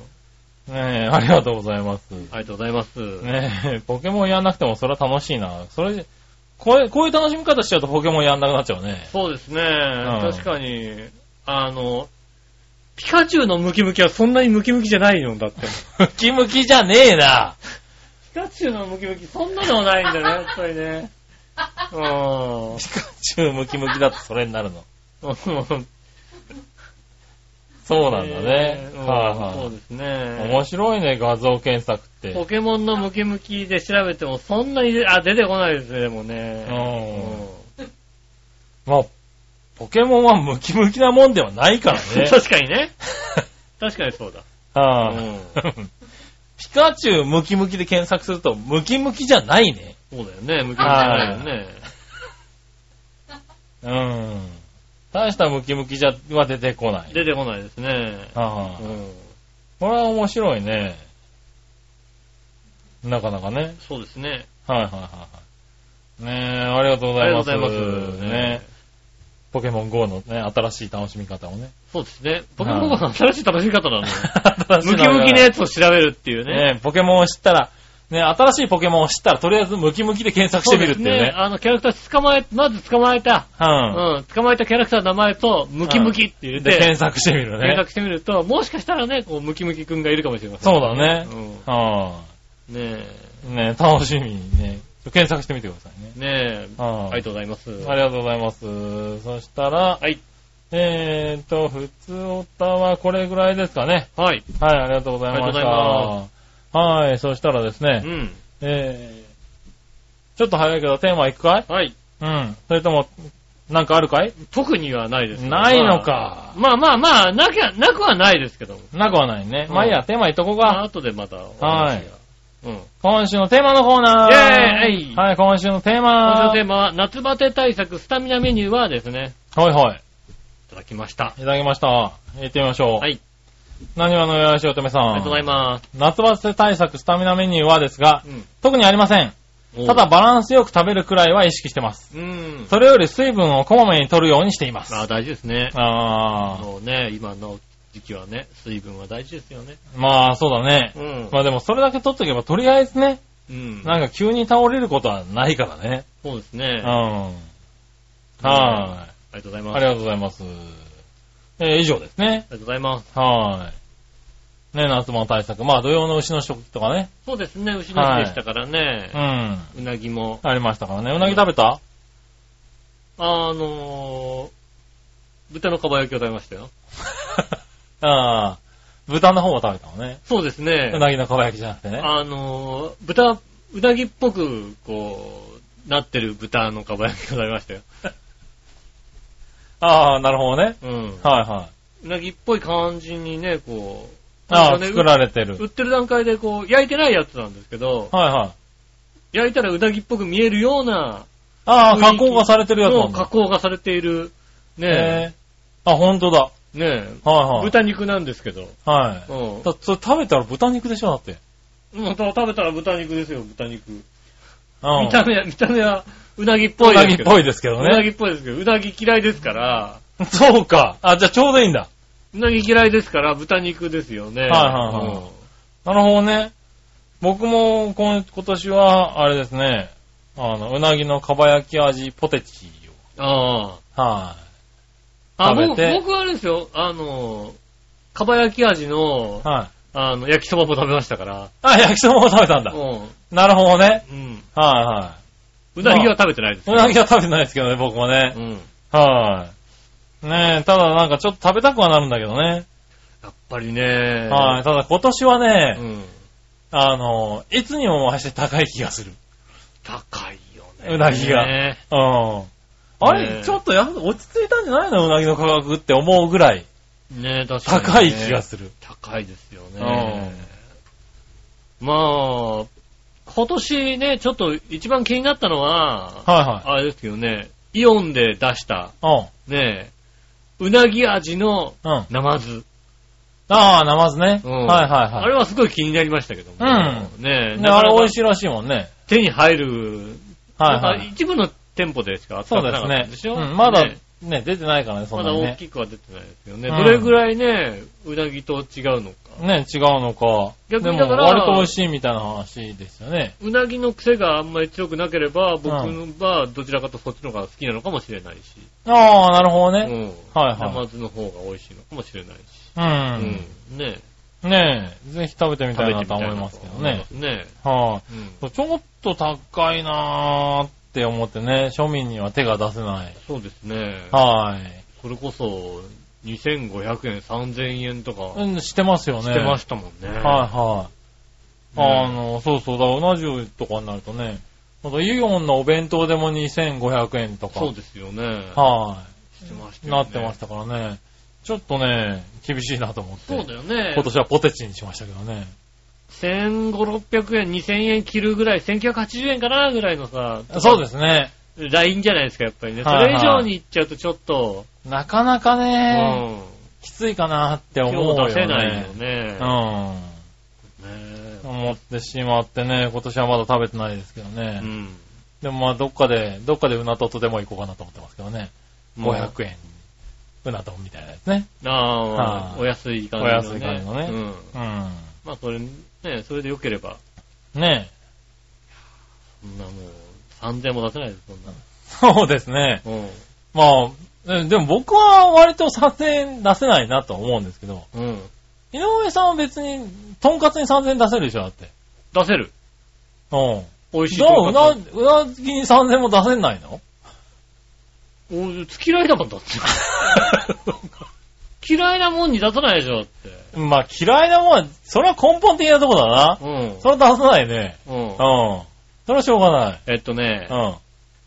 ねえ、ありがとうございます。ありがとうございます。ねえ、ポケモンやんなくてもそれは楽しいな。それ、こういう、こういう楽しみ方しちゃうとポケモンやんなくなっちゃうね。そうですね。ん確かに、あの、ピカチュウのムキムキはそんなにムキムキじゃないのだって。ムキムキじゃねえな。ピカチュウのムキムキそんなでもないんだね、やっぱりね。うピカチュウムキムキだとそれになるの。ん。そうなんだね。うんはいはい、そうですね。面白いね、画像検索って。ポケモンのムキムキで調べてもそんなに出、あ、出てこないですね、でもね。うんまあ、ポケモンはムキムキなもんではないからうんね。確かにね。確かにそうだ。はあうんピカチュウムキムキで検索すると、ムキムキじゃないね。そうだよね、ムキムキじゃないよね。うん。大したムキムキじゃ、は出てこない。出てこないですね。はあうん。これは面白いね。なかなかね。そうですね。はいはいはいはい。ねえ、ありがとうございます。ありがとうございますねポケモン GO のね、新しい楽しみ方をね。そうですね。ポケモン GO の新しい楽しみ方なのよ。新しいムキムキのやつを調べるっていうね。ねポケモンを知ったら、ね、新しいポケモンを知ったらとりあえずムキムキで検索してみるっていうね。あの、キャラクター捕まえ、まず捕まえた、うん。うん、捕まえたキャラクターの名前と、ムキムキって入れで、て、検索してみるね。検索してみると、もしかしたらね、こう、ムキムキくんがいるかもしれません。そうだね。うはん。ねい。ね、楽しみにね、検索してみてくださいね。え、ねえ、はいありがとうございます。ありがとうございます。そしたら、はい。えーと、普通おたはこれぐらいですかね。はい。はい、ありがとうございました。はい、そしたらですね、うん。えー、ちょっと早いけどテーマいくかい？はい。うん。それとも、なんかあるかい？特にはないですないのか。まあまあまあ、なきゃ、なくはないですけども。なくはないね。うんまあいいや、テーマいっとこうまあ、か。後でまた。はいうん。今週のテーマのコーナー。イェーイはい、今週のテー今週マ。のテーマは、夏バテ対策スタミナメニューはですね、はいはいただきました。い。いただきました。行ってみましょう。はい。何話のよやしおとめさん。ありがとうございます。夏バテ対策スタミナメニューはですが、うん特にありません。ただ、バランスよく食べるくらいは意識してます。うん。それより水分をこまめに取るようにしています。まあ大事ですね。あもうね、今の時期はね、水分は大事ですよね。ー。まあ、そうだね。うん。まあでもそれだけ取っとけばとりあえずね、うん。なんか急に倒れることはないからね。そうですね。うん。あはりがとうございい。ます。ありがとうございます。えー以上ですね。ありがとうございます。はい。ね、夏場の対策。まあ、土曜の牛の食とかね。そうですね、牛の日でしたからねう。ん。うなぎも。ありましたからね。うなぎ食べた？あのー、豚のかば焼きを食べましたよ。ああ。豚の方を食べたのね。そうですねう。なぎのかば焼きじゃなくてね。あのー、豚、うなぎっぽく、こう、なってる豚のかば焼きを食べましたよ。ああ、なるほどね。うん。はいはい。うなぎっぽい感じにね、こう。ああ、ね作られてる売。ってる段階でこう、焼いてないやつなんですけど、はいはい。焼いたらうなぎっぽく見えるような、ああ、加工がされてるやつ加。工がされている、ねへえ。あ、ほんとだ。え、ねえ、はいはい。豚肉なんですけど、はい。うん。だそれ食べたら豚肉でしょだって。もう食べたら豚肉ですよ、豚肉。うん。見た目は、見た目はうなぎっぽういですけど。なぎっぽいですけどうなぎね。っぽいですけど、うなぎ嫌いですから、そうか。あ、じゃあちょうどいいんだ。うなぎ嫌いですから、豚肉ですよね。はいはいはいなるほどね。僕も今今年は、あれですね、あの、うなぎのかば焼き味ポテチうんあを。はあ。あ、僕僕はあれですよ、あの、かば焼き味のい。、はい。あの、焼きそばも食べましたから。あ、焼きそばも食べたんだ。うん。なるほどね。うん。はいはうなぎは食べてないですい。うなぎは食べてないですけどね、僕もねう。ん。はい。ねえ、ただなんかちょっと食べたくはなるんだけどね。やっぱりね。はい。ただ今年はうね、ん。あの、いつにも増して高い気がする。高いよね。うなぎがねうん。あねれ、えちょっとや、落ち着いたんじゃないの？うなぎの価格って思うぐらいね確かにね。高い気がする。高いですよね。まあ、今年ね、ちょっと一番気になったのは、はあれですけどね、イオンで出した、いはい。ね、うなぎ味のうん。うん。ナマズ。ああ、ナマズね。うんはいはいはい。あれはすごい気になりましたけども。うんねね、あれ美味い。しいらしいもんね。手に入る、はいはい。一部の店舗でしか扱そうですねってなかったんでし。ょ？うん、まだねね、出てないからね、そんまなにね。だ大きくは出てないですよね。うんどれぐらいね、うなぎと違うのか。ね、違うのか。逆にだから割と美味しいみたいな話ですよね。うなぎの癖があんまり強くなければ、僕はどちらかとそっちの方が好きなのかもしれないし。ああ、なるほどね。うん。はいはいナマズの方が美味しいのかもしれないし。う。うんん。ねねえ、ぜひ食べてみたたいなと思いますけどねね。はい、うん。ちょっと高いなーって思ってね、庶民には手が出せない。そうですね。はい。それこそ、2500円、3000円とかうん、してますよね。してましたもんね。はいはい。あの、そうそうだ、うな重とかになるとね、あとイオンのお弁当でも2500円とか。そうですよね。はい。してましたよねなってましたからね。ちょっとね、厳しいなと思って。そうだよね。今年はポテチにしましたけどね。1500、600円、2000円切るぐらい、1980円かなぐらいのさ、そうですね。ラインじゃないですか、やっぱりね。それ以上に行っちゃうとちょっと、なかなかうね、ん。きついかなって思う今よね。日出せないよね。うん。ね思ってしまってね、今年はまだ食べてないですけどね。うん。でもまあどっかで、どっかでうなととでも行こうかなと思ってますけどね。もう500円。うな丼みたいなやつね。ああ、はいお安い感じの、ね。お安い感じのねうん。うまあ、それ、ね、それで良ければ。ん。ねえ。そんなもう、3000も出せないです、そんな。そうですね。うん。まあ、えでも僕は割と3000円出せないなと思うんですけど、うん。井上さんは別に、とんかつに3000円出せるでしょ、だって。出せる。うん。美味しいじゃあ、うな。う？なずきに3000円も出せないの？お付き合いだもんだって。嫌いなもんに出さないでしょ、だって。まあ嫌いなもんは、それは根本的なとこだな。うん。それは出さないね。うんう。ん。それはしょうがない。えっとねう、ん。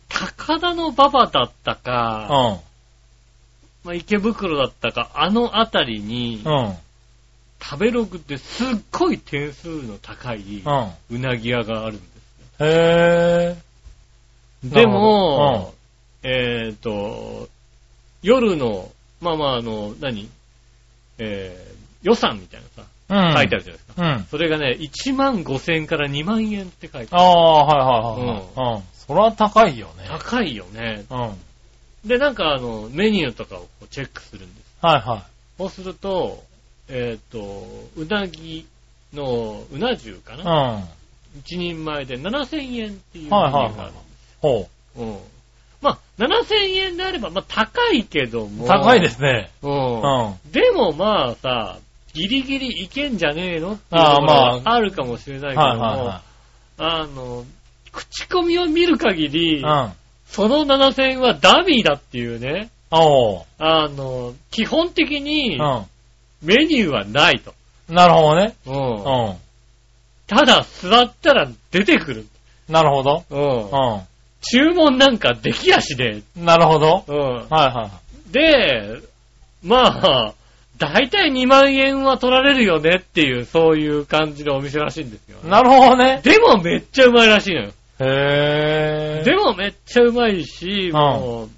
高田の馬場だったか、うん。まあ、池袋だったか、あのあたりに、うん。食べログってすっごい点数の高いうん。うなぎ屋があるんです。へぇでも、えっ、と、夜の、まあまああの、何？えー、予算みたいなさ、うん。書いてあるじゃないですか。うん。それがね、1万5千円から2万円って書いてある。ああ、はいはいはいはい。うん。それは高いよね。高いよね。うん。はいで、なんかあの、メニューとかをチェックするんです。はそうすると、えっ、と、うなぎの、うな重かい。うな、ん。一人前で7000円っていうメニューはいはいはいがある。ほうん。まあ、7000円であれば、まあ、高いけどう。も。高いですね。うん。うん。でもまあさ、ギリギリいけんじゃねえのっていうのがあるかもしれないけどはいも、はあの、口コミを見る限り。うん。その7000円はダミーだっていうね。あの、基本的にうメニューはないと。ん。なるほどね。うんうただ座ったら出てくる。ん。なるほど。うんう注文なんかできやしで。ん。なるほど。うんはいはで、まあ、だいたい2万円は取られるよねっていう、そういう感じのお店らしいんですよ。い。なるほどね。でもめっちゃうまいらしいのよ。へぇでもめっちゃうまいし、もう、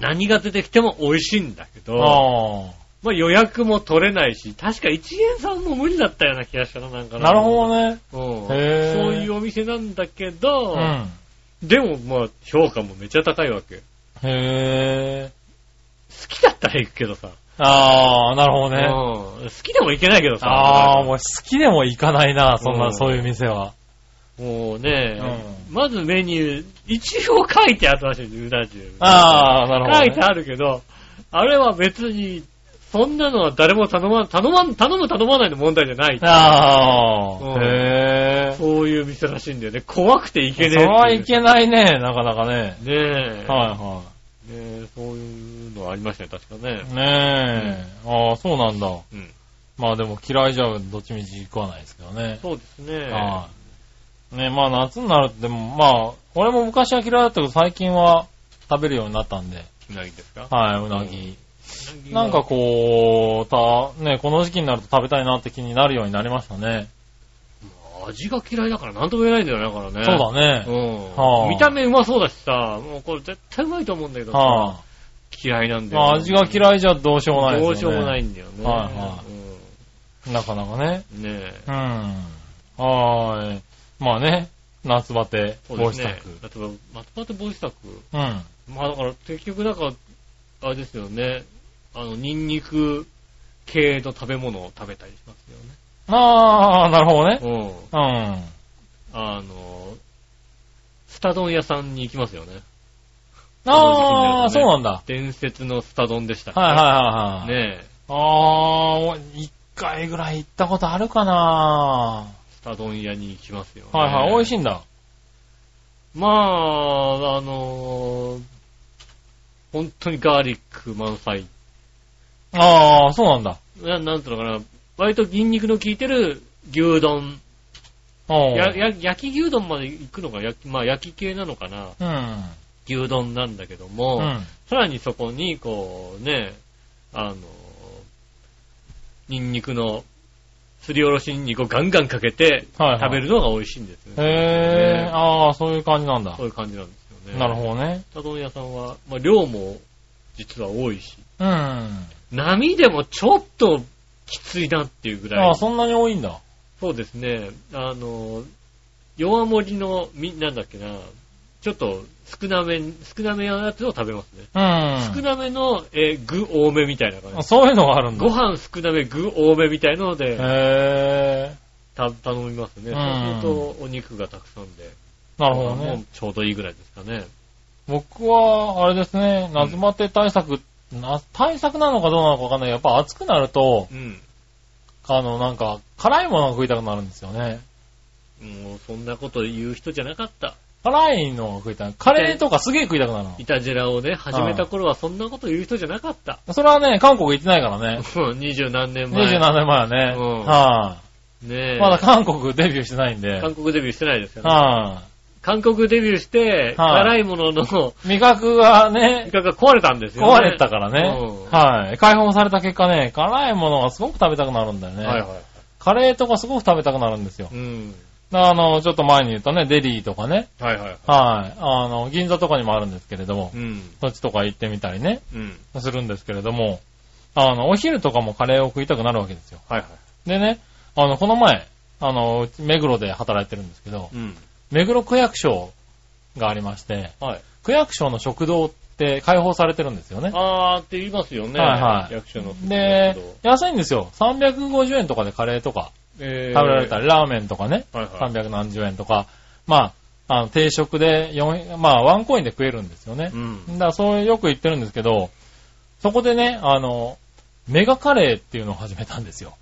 何が出てきても美味しいんだけど、あまあ予約も取れないし、確か一元さんも無理だったような気がしたな、なんかあ。なるほどね。ど。うん。へーそういうお店なんだけど、うん。でもまあ評価もめっちゃ高いわけ。好へぇきだったら行くけどさ。ああ、なるほどね。うん。好きでも行けないけどさ。ああ、もう好きでも行かないな、そんな、うんそういう店は。もうね、うまずメニュー、一応書いてあるらしいんです、うな重。ああ、なるほど、ね。書いてあるけど、あれは別に、そんなのは誰も頼ま、頼ま、頼む頼まないの問題じゃない。ああ、うんへえ。そういう店らしいんだよね。怖くていけねえっていう。それはいけないね、なかなかね。ねえ。はねえ、そういうのありましたね、確かね。いはい。ねえ。ああ、そうなんだ。うん。まあでも嫌いじゃどっちみち食わないですけどね。そうですね。はい。ねまあ夏になるとでも、まあ、俺も昔は嫌いだったけど最近は食べるようになったんで。うなぎですか？はい、うなぎ。うなんかこう、た、ね、この時期になると食べたいなって気になるようになりましたね。味が嫌いだから何とも言えないんだよね、だからね。そうだね。うん。はあ見た目うまそうだしさ、もうこれ絶対うまいと思うんだけどさ、は嫌いなんい、だよ、まあ味が嫌いじゃどうしようもないですよね。どうしようもないんだよね。はいはなかなかね。うん。ねえ。うん。はーい。まあね、夏バテそうですね防止策。。例えば、松葉防止策。うん。まあだから結局なんか、あれですよね。あの、ニンニク系の食べ物を食べたりしますよね。ああ、なるほどね。うん。うん。あの、スタ丼屋さんに行きますよね。ああ、そうなんだ。伝説のスタ丼でしたっけ？はいはいはいはい。ねえ。ああ、一回ぐらい行ったことあるかなスタ丼屋に行きますよね。はいはい、美味しい。いんだ。まあ、あの本当にガーリック満載。ああ、そうなんだ。ななんていうのかな。割とニンニクの効いてる牛丼。や、や、焼き牛丼まで行くのか、焼き、まあ焼き系なのかな。うん。牛丼なんだけども、うん。さらにそこに、こうね、あの、ニンニクの、すりおろしニンニクをガンガンかけてはいはい食べるのが美味しいんですよね。へえ、ねああ、そういう感じなんだそう。いう感じなんですよね。なるほどね。ど。丼屋さんは、まあ量も実は多いし、うん。波でもちょっときついなっていうぐらい。ああ、そんなに多いんだ。そうですね。あの、弱盛りの、み、なんだっけな、ちょっと少なめ、少なめのやつを食べますね。うん。少なめの、えー具多めみたいな感じ。あそういうのがあるんだ。ご飯少なめ、具多めみたいなので、へえ。た頼みますね。うんそうすると、お肉がたくさんで。なるほどもうね。ちょうどいいぐらいですかね。僕は、あれですね、夏バテ対策、な対策なのかどうなのかわかんない。やっぱ暑くなると、うん。あの、なんか、辛いものが食いたくなるんですよね。もうそんなこと言う人じゃなかった。辛いのが食いたい。カレーとかすげえ食いたくなるの。イタジェラをね、始めた頃はそんなこと言う人じゃなかった。それはね、韓国行ってないからね。うん二十何年前。二十何年前はね。うんはねえ。い、まだ韓国デビューしてないんで。韓国デビューしてないですよね。は韓国デビューして、辛いもののい、味覚がね味、覚が壊れたんですよね。壊れたからね。うんはい。解放された結果ね、辛いものがすごく食べたくなるんだよね。はいはい。カレーとかすごく食べたくなるんですよ。うん。あの、ちょっと前に言ったね、デリーとかね。はいはい。はい。あの、銀座とかにもあるんですけれども、うん。そっちとか行ってみたりね、うん。するんですけれども、あの、お昼とかもカレーを食いたくなるわけですよ。はいはい。でね、あの、この前、あの、目黒で働いてるんですけど、うん。目黒区役所がありまして、はい。区役所の食堂って開放されてるんですよね。あーって言いますよね。はいはい役所の。で、安いんですよ。350円とかでカレーとかえー食べられたり、ラーメンとかね、はいはい。300何十円とか、まあ、あの、定食で4、まあ、ワンコインで食えるんですよねう。ん。だからそうよく言ってるんですけど、そこでね、あの、メガカレーっていうのを始めたんですよ。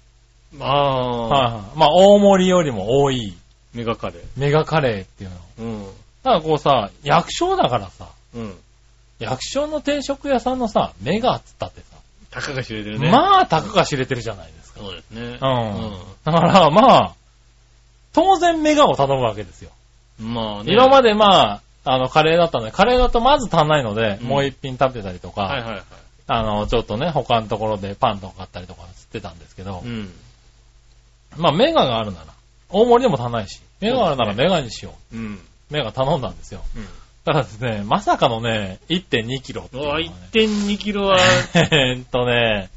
あー。はいはい。まあ、大盛りよりも多いメガカレー。メガカレーっていうの。うん。だからこうさ、役所だからさ、うん。役所の定食屋さんのさ、メガっつったってさ、たかが知れてるね。まあ、たかが知れてるじゃないですか。そうですね。うん。だから、まあ、当然メガを頼むわけですよ。うん。まあね。今までまあ、あの、カレーだったので、カレーだとまず足んないので、うんもう一品食べてたりとか、はいはいはい。あの、ちょっとね、他のところでパンとか買ったりとかしてたんですけどう、ん。まあ、メガがあるなら、大盛りでも足んないし、メガがあるならメガにしよう。うん。メガ頼んだんですよ。うん。ただですね、まさかのね、1.2キロっていうのうわ、がね1.2キロは、えーっとね、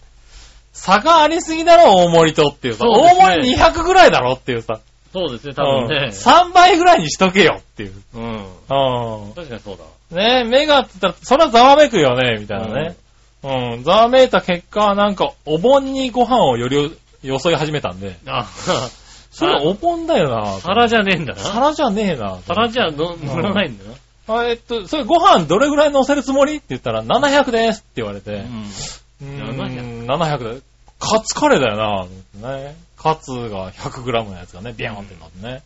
差がありすぎだろ、大盛りとっていうさ。そうですね大盛り200ぐらいだろっていうさ。そうですね、多分うんね。3倍ぐらいにしとけよっていう。うん。うん。確かにそうだ。ねメガって言ったら、それはざわめくよね、みたいなね。うん。ざわめいた結果、なんか、お盆にご飯をよりよそい始めたんで、あ、それお盆だよな。皿じゃねえんだな。皿じゃねえな。皿じゃの乗らないんだな。あえっと、それご飯どれぐらい乗せるつもり？って言ったら、700ですって言われて、うん。うーん、700 700だ。カツカレーだよな、ね。カツが 100g のやつがね、ビャーンってなってね。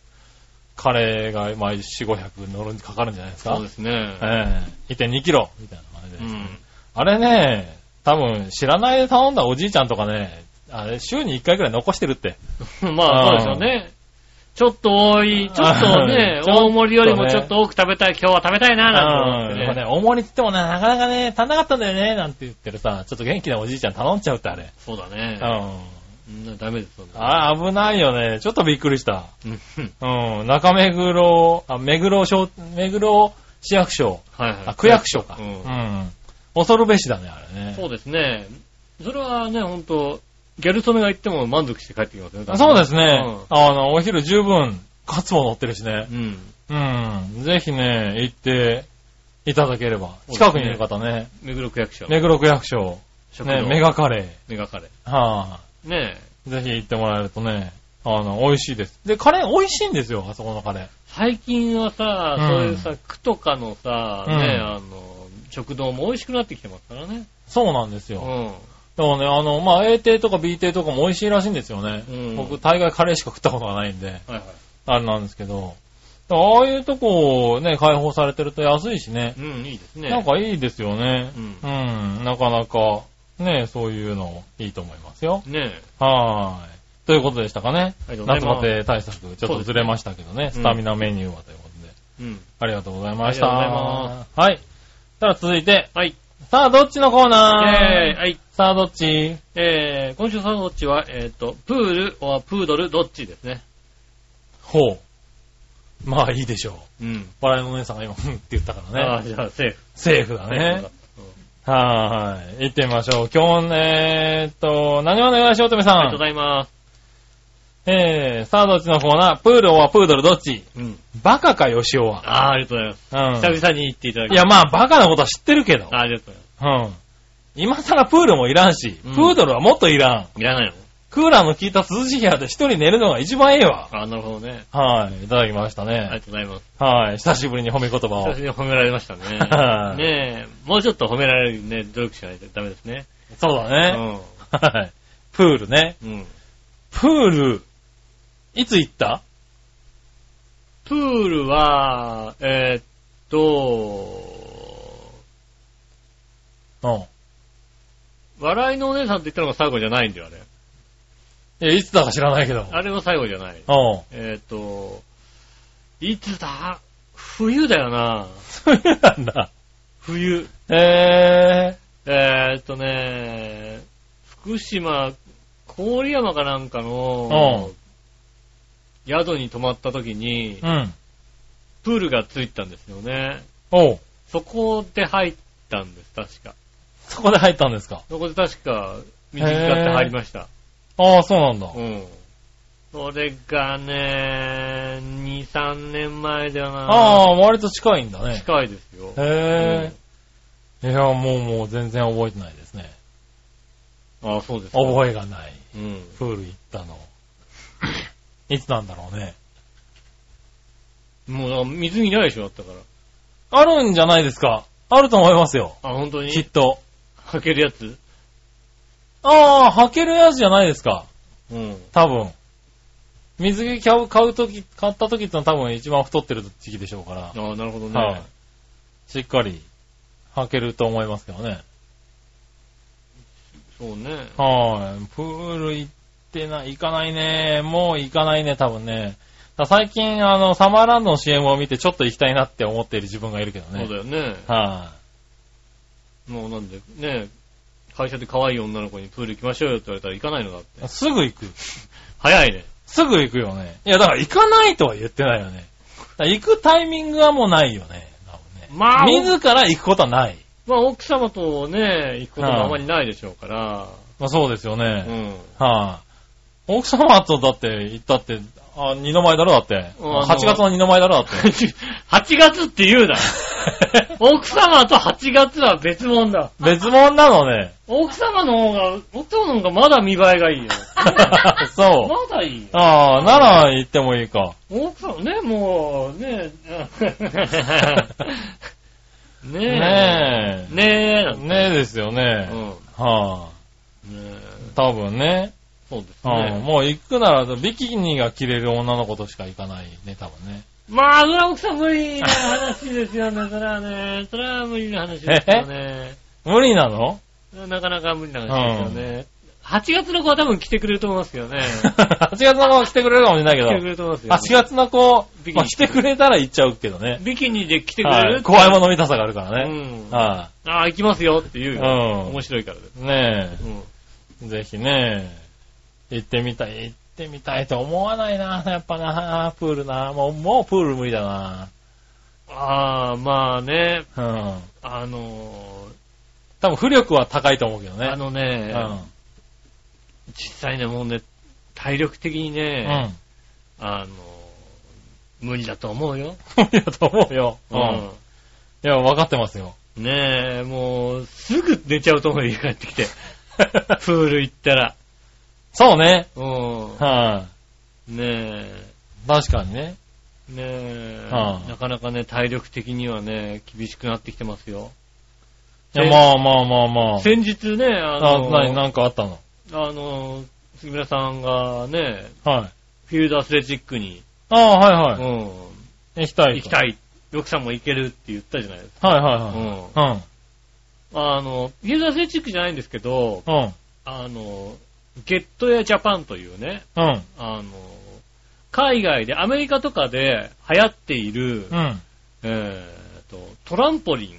カレーが毎4、500乗るにかかるんじゃないですか。そうですね。ええ1.2キロみたいな感じでうすね、ん。あれね、多分知らないで頼んだおじいちゃんとかね、あれ週に1回くらい残してるって。まあ、そうですよね。ちょっと多い、ちょっとね、大盛りよりもちょっと多く食べたい、今日は食べたいな、なんて思ってね。ね、大盛りって言ってもね、なかなかね、足んなかったんだよね、なんて言ってるさ、ちょっと元気なおじいちゃん頼んじゃうってあれ。そうだうね。ん。うん。ダメです、そんな。あれ危ないよね。ちょっとびっくりした。うんうん。中目黒、あ、目黒小、目黒市役所、はいはい。あ、区役所か。ううんん。恐るべしだね、あれね。そうですね。それはね、ほんと、ギャル曽根が行っても満足して帰ってきますよね。そうですね。うんあの、お昼十分、カツも乗ってるしね。うん。うん。ぜひね、行っていただければ。そうですね近くにいる方ね。目黒区役所。目黒区役所。ね、食堂メガカレメガカレー。はー。ねえ。い、ぜひ行ってもらえるとね、あの、美味しいです。で、カレー美味しいんですよ、あそこのカレー。最近はさ、うんそういうさ、区とかのさ、うんね、あの、食堂も美味しくなってきてますからね。そうなんですよ。うん。でもね、あの、まあ、A 亭とか B 亭とかも美味しいらしいんですよね。うん僕、大概カレーしか食ったことがないんで、はいはい。あれなんですけど、ああいうとこをね、開放されてると安いしね。うん、いいですね。なんかいいですよね。うんうん、なかなか、ね、そういうのいいと思いますよ。ねはーい。ということでしたかね。ありがとうござい夏バテ対策、ちょっとずれましたけどね。すねスタミナメニューはということで。え。うん。ありがとうございました。ありがとうございまはい。さあ続いて、はい。さあどっちのコーナー？えー、はい。さあどっち？えー、今週さんどっちは、えっ、と、プール、おプードル、どっちですね。ほう。まあいいでしょう。うん。笑いのお姉さんが今、ふんって言ったからね。ああ、じゃあ、セーフ。セーフだね。うんはーい。行ってみましょう。今日ね、えーっと、何をお願いしよう、とめさありがとうごん。ざいます。えー、さあどっちのコーナー？プールはプードルどっち？うん。バカか、ヨシオは。ああ、ありがとうございます。うん。久々に言っていただきいや、まあ、バカなことは知ってるけど。あありがとうございまうん。今更プールもいらんし、うんプードルはもっといらん。す。いらないの？クーラーの効いた涼しい部屋で一人寝るのが一番ええわ。あ、なるほどね。はい。いただきましたありがね。とうございます。はい。久しぶりに褒め言葉を久し。ぶりに褒められましたね。は いねえ、もうちょっと褒められるね、努力しないとダメですね。そうだね。はい。プールね。うん。うん。プール、いつ行った？プールは、えーっと、うん。笑いのお姉さんって言ったのが最後じゃないんだよ、あれ。え、いつだか知らないけど。あれも最後じゃない。うん。えーっと、いつだ？冬だよな。そうなんだ。冬。ええーっとね、福島、郡山かなんかの、宿に泊まった時にー。、うん。プールがついたんですよね。おう。そこで入ったんです、確か。そこで入ったんですか？そこで確か、水使って入りました。ああ、そうなんだ。うん。それがね、2、3年前だよな。ああ、割と近いんだね。近いですよ。へえ。いや、もうもう全然覚えてないですね。ああ、そうですか。覚えがない。うん。プール行ったの。いつなんだろうね。もう、水着ないでしょ、だったから。あるんじゃないですかあると思いますよ。あ、本当に？きっと。履けるやつ？ああ、履けるやつじゃないですか。うん。多分。水着買う、買うとき、買ったときってのは多分一番太ってる時期でしょうから。ああ、なるほどね。はい。しっかり履けると思いますけどね。そうね。はい。プール行ってない、行かないね。もう行かないね、多分ね。だ最近、あの、サマーランドの CM を見てちょっと行きたいなって思っている自分がいるけどね。そうだよね。はもうなんで、ね、会社で可愛い女の子にプール行きましょうよって言われたら行かないのだってい。。すぐ行く。早いね。すぐ行くよね。いや、だから行かないとは言ってないよね。だから行くタイミングはもうないよね。多分ねまあ自ら行くことはない。まあ奥様とね、行くこともあまりないでしょうから。まあそうですようね。ん。はい、奥様とだって行ったって、あ、二の前だろだって。あの8月の二の前だろだって。8月って言うな。奥様と8月は別物だ。別物なのね。奥様の方が、奥様の方がまだ見栄えがいいよ。そう。まだいいよ。ああ、なら行ってもいいか。奥様ね、もう、ねえ。ねえ。ねねえ。え。なんてねえですようね。ん。はねえ。あ、多分ね。そうですうんね。もう行くなら、ビキニが着れる女の子としか行かないね、多分ね。まあ、それは奥さん無理な話ですよね、それはね。それは無理な話ですよね。無理なの？なかなか無理な話ですよね。8月の子は多分来てくれると思いますけどね。?8 月の子来てくれるかもしれないけ来てくど、れると思いますよ、ね。8月の子、ビキニまあ来てくれたら行っちゃうけどね。ビキニで来てくれるはい。怖いもの見たさがあるからうね。ん。はああ、行きますよって言うい。よ。うん面白いからです。ねうん。え、ぜひね、行ってみたい、行ってみたいと思わないな、やっぱな、プールな。もう、もうプール無理だな。ああ、まあね、うん。あの多分浮力は高いと思うけどー、ね。あのね、実際ね、もうね、体力的にうん。ね、うん。あのー、無理だと思うよ。無理だと思うよ。ううん。いや、分かってますよ。ん。ねえ、もう、すぐ寝ちゃうと思うよ、家帰ってきて。プール行ったら。そうね。うん。はねえ、い。確かにね。ねえ、はあなかなかね、体力的にはね、厳しくなってきてますよ。いや、まあまあまあまあ。先日ね、ああ、の、なに、なんかあったの？あの、杉村さんがね、はい。フィールドアスレチックに、ああ、はいはい。うん、行きたい。い。行きたい。奥さんも行けるって言ったじゃないですか。はいはういん。はい。あの、フィールドアスレチックじゃないんですけど、うん。うん。あの、ゲットエアジャパンというね、うん。あの、海外で、アメリカとかで流行っている、うん。えーと、トランポリ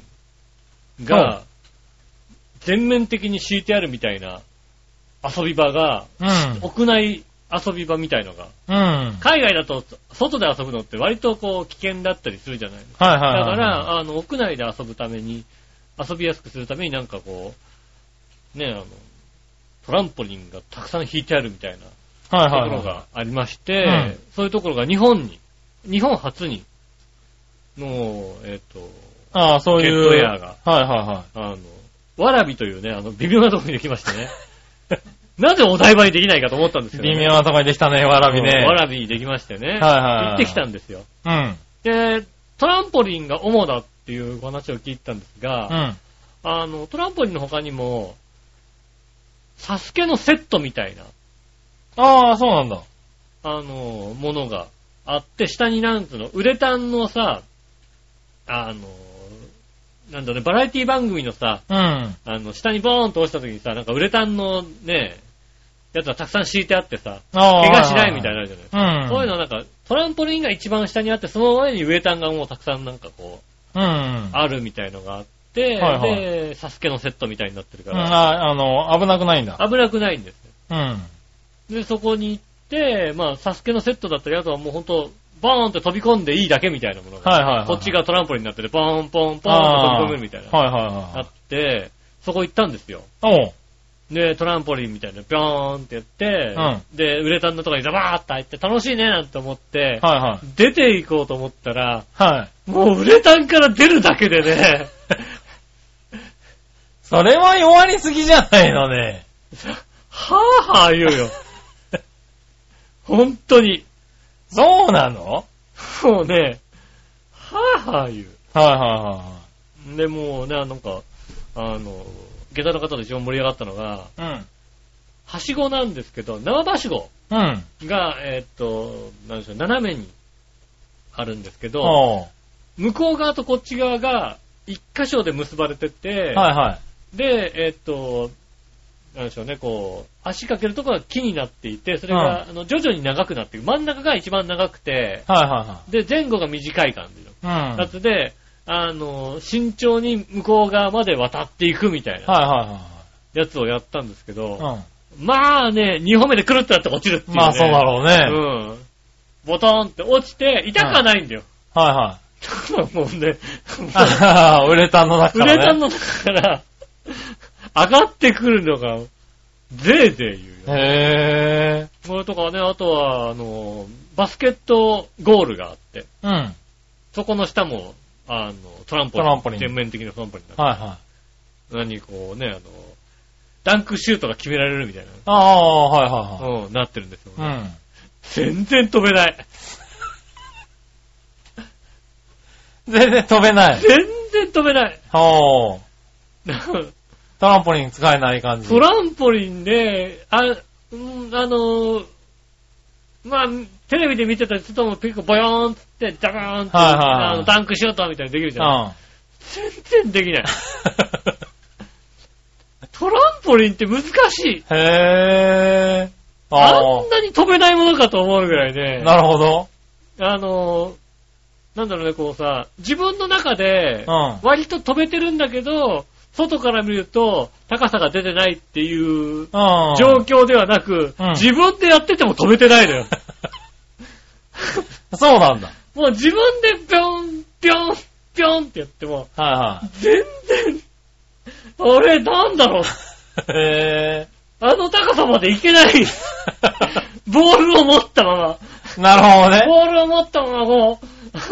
ンが、全面的に敷いてあるみたいな遊び場が、うん。屋内遊び場みたいのが、うん。海外だと外で遊ぶのって割とこう危険だったりするじゃないですか。はいはいはい。だから、あの、屋内で遊ぶために、遊びやすくするためになんかこう、ね、あの、トランポリンがたくさん引いてあるみたいなはいはいはい。ところがありまして、うんそういうところが日本に、日本初に、の、えっ、と、ああ、そういう。ゲットエアがはいはいはい。あの、わらびというね、あの、微妙なところにできましてね。なぜお台場にできないかと思ったんですよ、微妙なとこにできたね、わらびね。うんわらびにできましてね。はいはいはい行ってきたんですよ。うん。で、トランポリンが主だっていうお話を聞いたんですが、うん。あの、トランポリンの他にも、サスケのセットみたいな、ああ、そうなんだ。あの、ものがあって、下になんつうの、ウレタンのさ、あの、なんだね、バラエティ番組のさ、うん。あの、下にボーンと落ちた時にさ、なんかウレタンのね、やつがたくさん敷いてあってさ、ああ。怪我しないみたいになるじゃないですか。うん。そういうのはなんか、トランポリンが一番下にあって、その上にウレタンがもうたくさんなんかこう、うん。あるみたいのがあって、はいはいで、サスケのセットみたいになってるかうん、ら、ああの、危なくないんだ。危なくないんですよ。うん。で、そこに行って、まあ、サスケのセットだったり、あとはもうほんと、バーンって飛び込んでいいだけみたいなものが、はいはいはいこっちがトランポリンになってて、ポンポンポンって飛び込めるみたいな、はいはいあはい。って、そこ行ったんですよ。おう。で、トランポリンみたいな、ビョーンってやって、うで、ウレタンのとこにザバーって入って、楽しいねなんて思って、はいはい。出て行こうと思ったら、はい。もうウレタンから出るだけでね、それは弱りすぎじゃないのね。はぁはぁ言うよ。本当に。そうなの？もうね、はぁはぁ言う。はいはで、もうね、なんか、あの、下駄の方で一番盛り上がったのが、いはいはい。はしごなんですけど、生はしごうん。うん。が、えーっと、なんでしょう、斜めにあるんですけど。向こう側とこっち側が一箇所で結ばれてて、はいはい。で、えーっと、なんでしょうね、こう、足かけるところが木になっていて、それが、あの徐々に長くなっていく。真ん中が一番長くて、はいはで、前後が短い感じのいはい。うん。やつで、あの、慎重に向こう側まで渡っていくみたいなはいはやつをやったんですけど、いはい。まあね、2歩目でくるってなって落ちるっていう、うん。ね。まあそうだろうね。うん。ボトンって落ちて、痛くはないんだよ。はいはい。もうね、ああ、ウレタンの中ウからね。レタンの中から、上がってくるのが、ぜいぜい言うよ。へこれとかね、あとは、あの、バスケットゴールがあって。うん。そこの下も、あの、トランポリン。トランポリン全面的なトランポリンだ。はいはい。何こうね、あの、ダンクシュートが決められるみたいああ、はいはいな、うん、なってるんですよ、ねはい。うん。全然飛べない。全然飛べない。全然飛べない。おー。トランポリン使えない感じ。トランポリンで、あ、うん、あの、まあ、テレビで見てたりするとも結構ボヨーンって、ダガーンって、はいはいはいあのダンクシュートみたいにできるじうん。ゃん。全然できない。トランポリンって難しい。へぇー。ああんなに飛べないものかと思うぐらいねあ。。なるほど。あの、なんだろうね、こうさ、自分の中でうん、割と飛べてるんだけど、外から見ると高さが出てないっていううん。状況ではなく、うん自分でやってても飛べてないのよ。そうなんだ。もう自分でぴょん、ぴょん、ぴょんってやっても、はいは全然、俺なんだろう、い。へあの高さまでいけない。ボールを持ったまま。なるほどね。ボールを持ったままこう、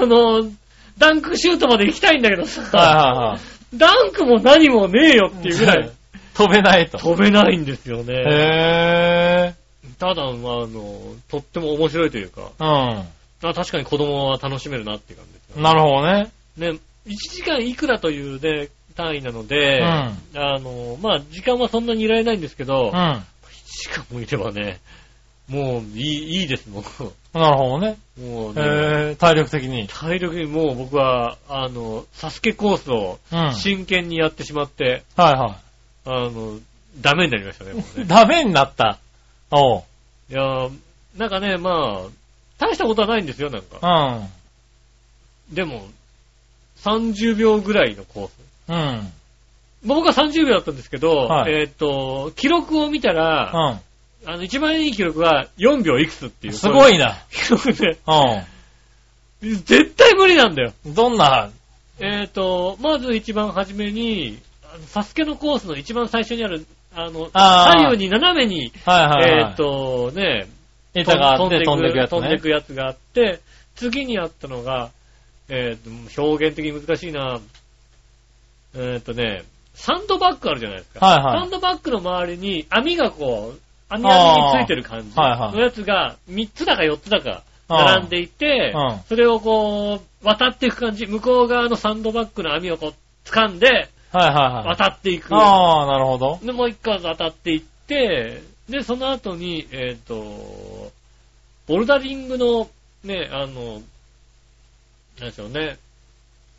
あの、ダンクシュートまで行きたいんだけどさ、はいはいはい。ダンクも何もねえよっていうぐらい 飛べないと。飛べないんですよね。へただ、まあ、あの、とっても面白いというか、ぇあ確かに子供は楽しめるなっていう感じですー。うん。なるほどね。ね。ね、1時間いくらというね、単位なので、うんあの、まあ、時間はそんなにいられないんですけど、う1ん。時間もいればね、もういい、いいですもん。なるほどね。もうね、へぇー。体力的に。体力にもう僕は、あの、サスケコースをうん。はい真剣にやってしまって、はあの、ダメになりましたね、もうい。ね。ダメになった。おう。いやーなんかね、まあ、大したことはないんですよ、なんうか。ん。でも、30秒ぐらいのコース。うん。僕は30秒だったんですけど、はいえーっと、記録を見たら、うあの、一番いい記録は4秒いくつっていう。ん。すごいな。記録で、う絶対無理なんだよ。ん。どんな、えーっと、まず一番初めに、サスケのコースの一番最初にある、あの、あー左右に斜めに、はいはいはい。えーっと、ね、板が飛んでくやつ飛んでね。くやつがあって、次にあったのが、えーっと、表現的に難しいな。えーっとね、サンドバッグあるじゃないですか。はいはいサンドバッグの周りに網がこう、網網についてる感じあーはいはいのやつが3つだか4つだか並んでいてうん、それをこう、渡っていく感じ。向こう側のサンドバッグの網をこう、掴んで、はいはいはい。渡っていく。ああ、なるほど。で、もう一回渡っていって、で、その後に、えっ、と、ボルダリングの、ね、あの、なんでしょうね、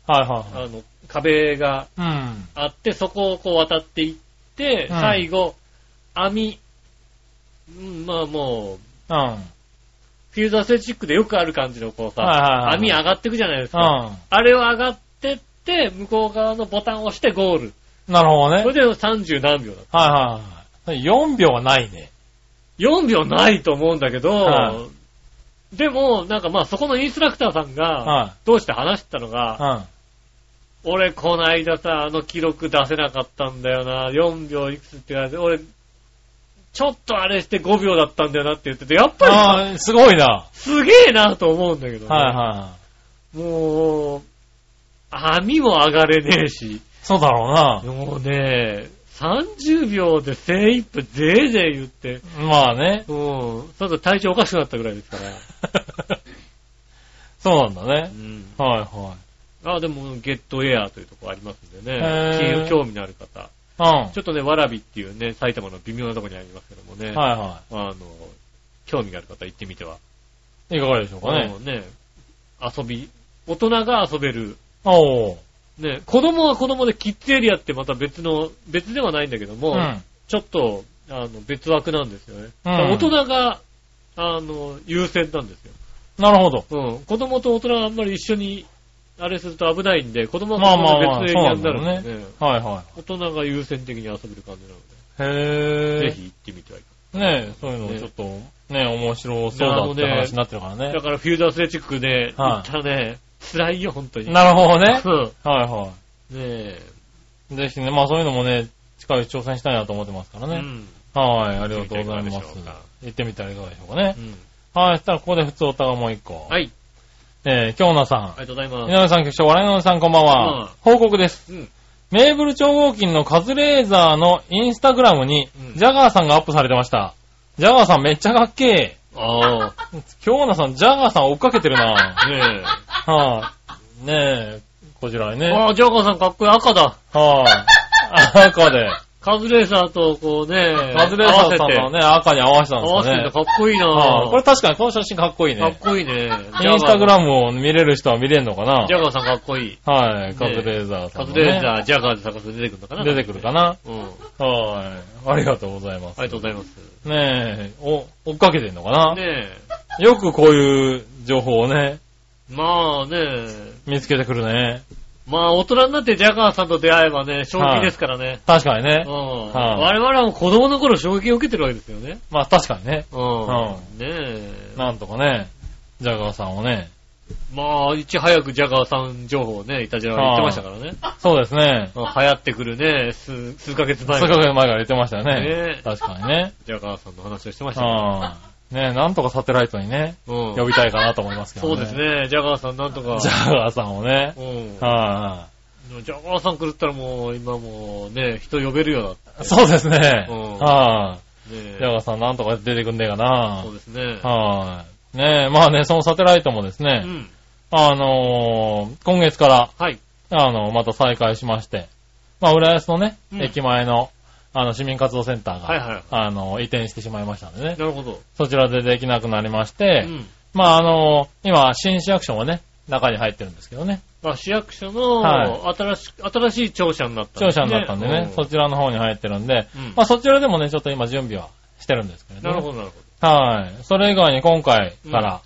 はいはあの、壁がいはい。うん。あって、そこをこう渡っていって、うん最後、網、うんまあもう、うん。フィールドアスレチックでよくある感じのこうさ、はいはいはい網上がっていくじゃないですか。うん。あれを上がってって、向こう側のボタンを押してゴール。なるほどね。それで30何秒だった。はいはいはい。4秒はないね。4秒ないと思うんだけど、はでも、なんかまあそこのインストラクターさんが、はどうして話してたのが、うん。俺この間さ、あの記録出せなかったんだよな、4秒いくつって言われて、俺、ちょっとあれして5秒だったんだよなって言ってて、やっぱりさああ、すごいな。はすげえなと思うんだけど、いね、はもう、網も上がれねえし、い。そうだろもうね、30秒で精一杯ぜいぜい言って、うな。まあね。うん、ただ体調おかしくなったぐらいですから。そうなんだうね。ん、はいはあ、でも、ゲットエアーというところありますんでへねー、興味のある方。ちょっとね、わらびっていうね、埼玉の微妙なところにありますけどもね、はいはあの、興味がある方行ってみては。い。いかがでしょうかねね、遊び、大人が遊べる、おー。ね、子供は子供でキッズエリアってまた別の、別ではないんだけども、うん。ちょっと、あの、別枠なんですよね。うん大人が、あの、優先なんですよ。なるほど。うん。子供と大人があんまり一緒に、あれすると危ないんで、子供はままあまあ、別になそうなんだるんでね。はいは大人が優先的に遊べる感じなのい。へで、え。ぜひ行ってみてはいかねえ、そういうのちょっと、ね面白そうだって話になってるからねだ。からフィールドアスレチックで行はいったらね、辛いよ、本当に。なるほどね。うん。はいはねえ。い。ぜひね、まあそういうのもね、近いうち挑戦したいなと思ってますからね。うん。はい、ありがとうございます行ってみてはいかがでしょうか。行ってみたらいかがでしょうかねう。ん。はい、そしたらここで普通おたがもう一個。はい。えー、京奈さん。ありがとうございます。井上さん局長、笑いのおじさんこんばんは。うん報告です。うん。メーブル超合金のカズレーザーのインスタグラムに、うんジャガーさんがアップされてました。ジャガーさんめっちゃかっけああ。え。京奈さん、ジャガーさん追っかけてるなねはい、ねえ、こちらにえ。ね。ああ、ジャガーさんかっこいい。赤だ。はい、赤で。カズレーサーとこうね、カズレーザーさんのね、赤に合わせたん合わせて、合わせてですかね。かっこいいなはいこれ確かにこの写真かっこいいかっね。こいいね。インスタグラム。ムを見れる人は見れるのかなジャガーさんかっこいい。はい、カズレーザーさカんのね、ズレーザー、ジャガーで探すと出てくるのかな出てくるかなうん。はい。ありがとうございます。ありがとうございます。ねえ、お、追っかけてんのかな、ねよくこういう情報をね、え。まあね、見つけてくるね。まあ大人になってジャガーさんと出会えばね、衝撃ですからね。確かにねう。ん。はい我々はもう子供の頃衝撃を受けてるわけですよね。まあ確かにね。うん。うんねえ。なんとかね、ジャガーさんをね。まあ、いち早くジャガーさん情報をね、いたじらは言ってましたからね。そうですね。うん流行ってくるね、数、数ヶ月前数にヶ月前から言ってましたよね。ね確かにね。ジャガーさんの話をしてましたね。うん。ねなんとかサテライトにね、うん。呼びたいかなと思いますけどね。そうです。ね、ジャガーさんなんとか。ジャガーさんをね。うん。はジャガーさん来るったらもう、今もうね、人呼べるよい。そうですね。うんはい。ジャガーさんなんとか出てくんねえかなそう。ですね。はい。ねえ、まあね、そのサテライトもですね、うん。あのー今月から、はい。あの、また再開しまして、まあ、浦安のね、うん駅前の、あの、市民活動センターが、はいはいあの、移転してしまいましたんでね、なるほど。そちらでできなくなりましうて、ん。まあ、あの今、新市役所もね、中に入ってるんですけどね、まあ、市役所のは新し、新しい庁舎になった庁舎になったんでね、そそちらの方に入ってるんで、うんまあ、そちらでもね、ちょっと今準備はしてるんですけれど、ね。なるほど、なるはい。それ以外に今回から、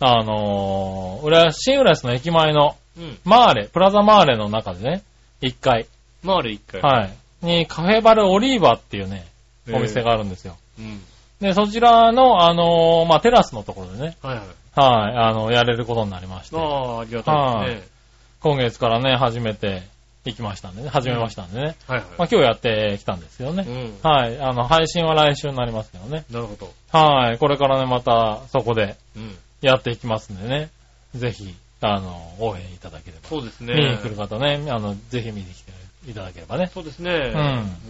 あのー、浦安、新浦安の駅前の、ほど。うん。マーレ、プラザマーレの中でね、1階、回る一回。はい。に、カフェバルオリーバっていうね、お店があるんですよ。うん。で、そちらの、あのーまあ、テラスのところでね、はいはい。はい、あの、やれることになりまして、ああ、ありがたいですね。今月からね、始めて行きましたんでね、始めましたんでね、はいはい。まあ、今日やってきたんですけどね、うん。はい、あの、配信は来週になりますけどね、なるほど。はい、これからね、またそこでうん。やっていきますんでね、ぜひ、あの、応援いただければ。そうですね。見に来る方ね、あの、ぜひ見に来ていただければね。そうですね。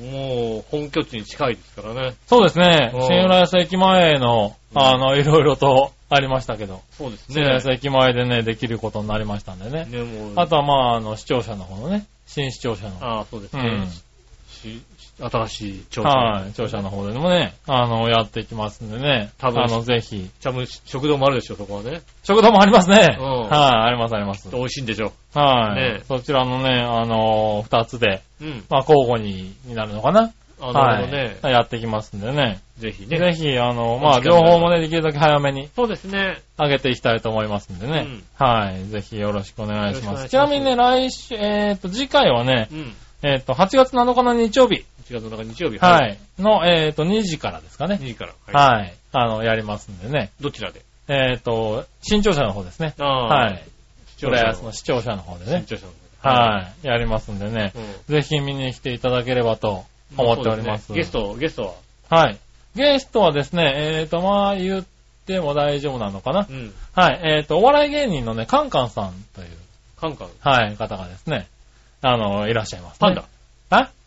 もう、本拠地に近いですからね。そうですね。うん新浦安駅前の、うんあの、いろいろとありましたけど、そうです新浦安ね。駅前でね、できることになりましたんでね。ね、もう。あとはまあ、あの、視聴者の方のね、新視聴者の。ああ、そうですねうん。し新しい調査。はい、視聴者の方でもね、あの、やっていきますんでね。多分あの、ぜひ。多分、食堂もあるでしょ、そこはね。食堂もありますね。うんはい、ありますあります。美味しいんでしょ。はい、ねそちらのね、あの二つで、うん。まあ、交互に、になるのかな。あ、なるほどね。はい。やっていきますんでね。ぜひね。ぜひ、あの、まあ、情報もね、できるだけ早めにそうですね。上げていきたいと思いますんでね。うんはい。ぜひよろしくお願いします。ますちなみにね、来週、えっ、と、次回はね、うん。えっ、と、8月7日の日曜日、1月の中日曜日。は。い。の、えっ、と、2時からですかね。2時から。い。はい。あの、やりますんでね。どちらで？えっ、と、新庁舎の方ですね。ああ。はい。視聴者の視聴者の方でね。新潮社の。はい。やりますんでね。うん。ぜひ見に来ていただければと思っております。すねゲスト、ゲストは？い。ゲストはですね、えっ、と、まあ、言っても大丈夫なのかなは。うん。はい。えっ、と、お笑い芸人のね、カンカンさんという、カンカン。はい、方がですね、あの、いらっしゃいます、ね。パンダ。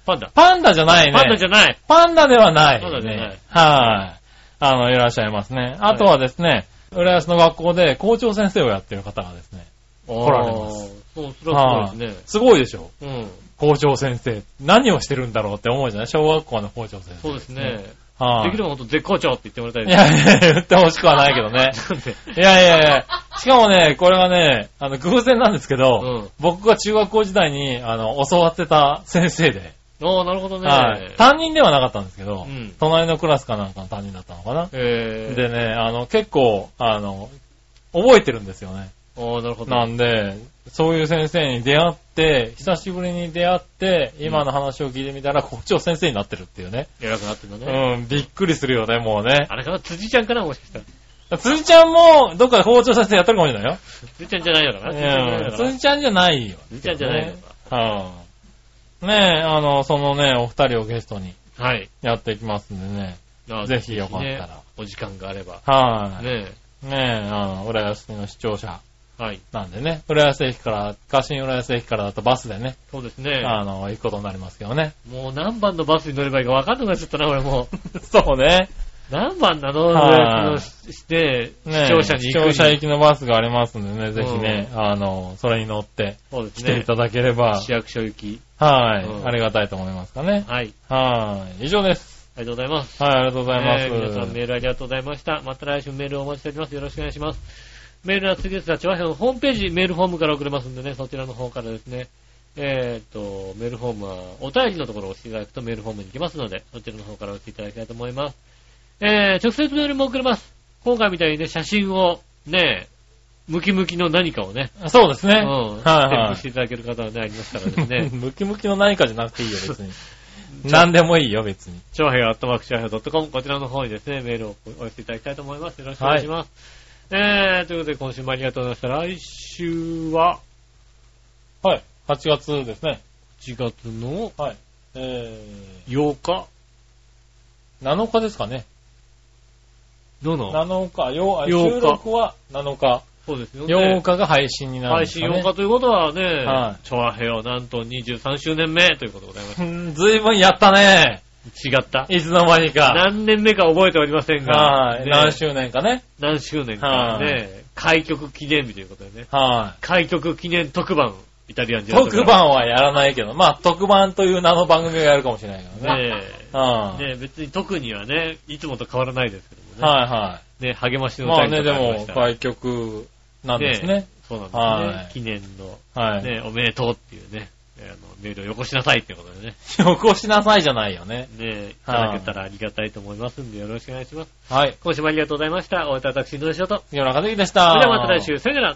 あパンダ。パンダじゃないね。パンダじゃない。パンダではない、ね。パンダじゃないはい。あの、いらっしゃいますね。あとはですね、浦安の学校で校長先生をやってる方がですね、来られますそう、それはすごいですね。すごいでしょうん。校長先生。何をしてるんだろうって思うじゃない？小学校の校長先生。そうですね。はい。できればほんと絶好調って言ってもらいたいいです。やいや、言ってほしくはないけどね。いやいやいや、しかもね、これはね、あの、偶然なんですけど、うん僕が中学校時代に、あの、教わってた先生で、ああ、なるほどね。はい。担任ではなかったんですけど、うん隣のクラスかなんかの担任だったのかな。えー。でね、あの、結構、あの、覚えてるんですよね。ああ、なるほど。なんで、そういう先生に出会って、久しぶりに出会って、今の話を聞いてみたら、校長先生になってるっていうね。偉くなってんだね。うん、びっくりするよね、もうね。あれかな？辻ちゃんかな？もしかしたら。辻ちゃんも、どっかで校長先生やってるかもしれないよ。辻ちゃんじゃないのかな辻ちゃんじゃないうん、のかな辻ちゃんじゃないよ。辻ちゃんじゃないのか。はい、ねえ、あの、そのね、お二人をゲストにはい。やっていきますんでね。あぜひよかったらねお時間があれば。はい、ねねえ、あの、浦安の視聴者え。はい。なんでね、浦安駅から、家新浦安駅からだとバスでね、そうですね。あの、行くことになりますけどね。もう何番のバスに乗ればいいか分かんなくなっちゃったな、俺もう。そうね。何番なの？はいして、ね視聴者に視行く聴者行きのバスがありますんでね、ぜひね、あの、それに乗ってそうですね。来ていただければ、市役所行き。はい、うんありがたいと思いますかね。はい。はい、以上です。ありがとうございます。はい、ありがとうございます。えー皆さんメールありがとうございました。また来週メールをお待ちしております。よろしくお願いします。メールは次ですが、チョアヘのホームページ、メールフォームから送れますんでね、そちらの方からですね、えーっと、メールフォームは、お便りのところを押していただくとメールフォームに行きますので、そちらの方から押していただきたいと思います。えー、直接メールも送れます。今回みたいにね、写真を、ね、ムキムキの何かをね、そうですね。うん、はいステップしていただける方はね、ありますからですね。ムキムキの何かじゃなくていいよ、別に。何でもいいよ、別に。長平アットマークシャーヘドットコム、こちらの方にですね、メールをお寄せいただきたいと思います。よろしくお願いします。えー、ということで今週もありがとうございました。来週は、はい。8月ですね。1月のはい。え8日？ー、7日ですかね。どの7日、よあ8日収録は7日。そうですよね。8日が配信になるん配信ですかね。8日ということはね、はいチョアヘオなんと23周年目ということでございます。うんずいぶんやったね。違った。いつの間にか。何年目か覚えておりませんが、はい。ね何周年かね。何周年かね、開局記念日ということでね、は開局記念特番、イタリアンい。ジェラート特番はやらないけど、まあ、特番という名の番組をやるかもしれないけどね。ねうん。ね別に特にはね、いつもと変わらないですけどもね。はいはね、励ましい。のまあね、でも、開局なんですね。そうなんですね。はい記念の、はい。ね、おめでとうっていうね、あのメールをよこしなさいってことでね、よこしなさいじゃないよね。ね、いただけたらありがたいと思いますんで、よろしくお願いします。はい。今週もありがとうございました。お会いいたい私、井上翔と。木村和樹でした。それではまた来週、さよなら。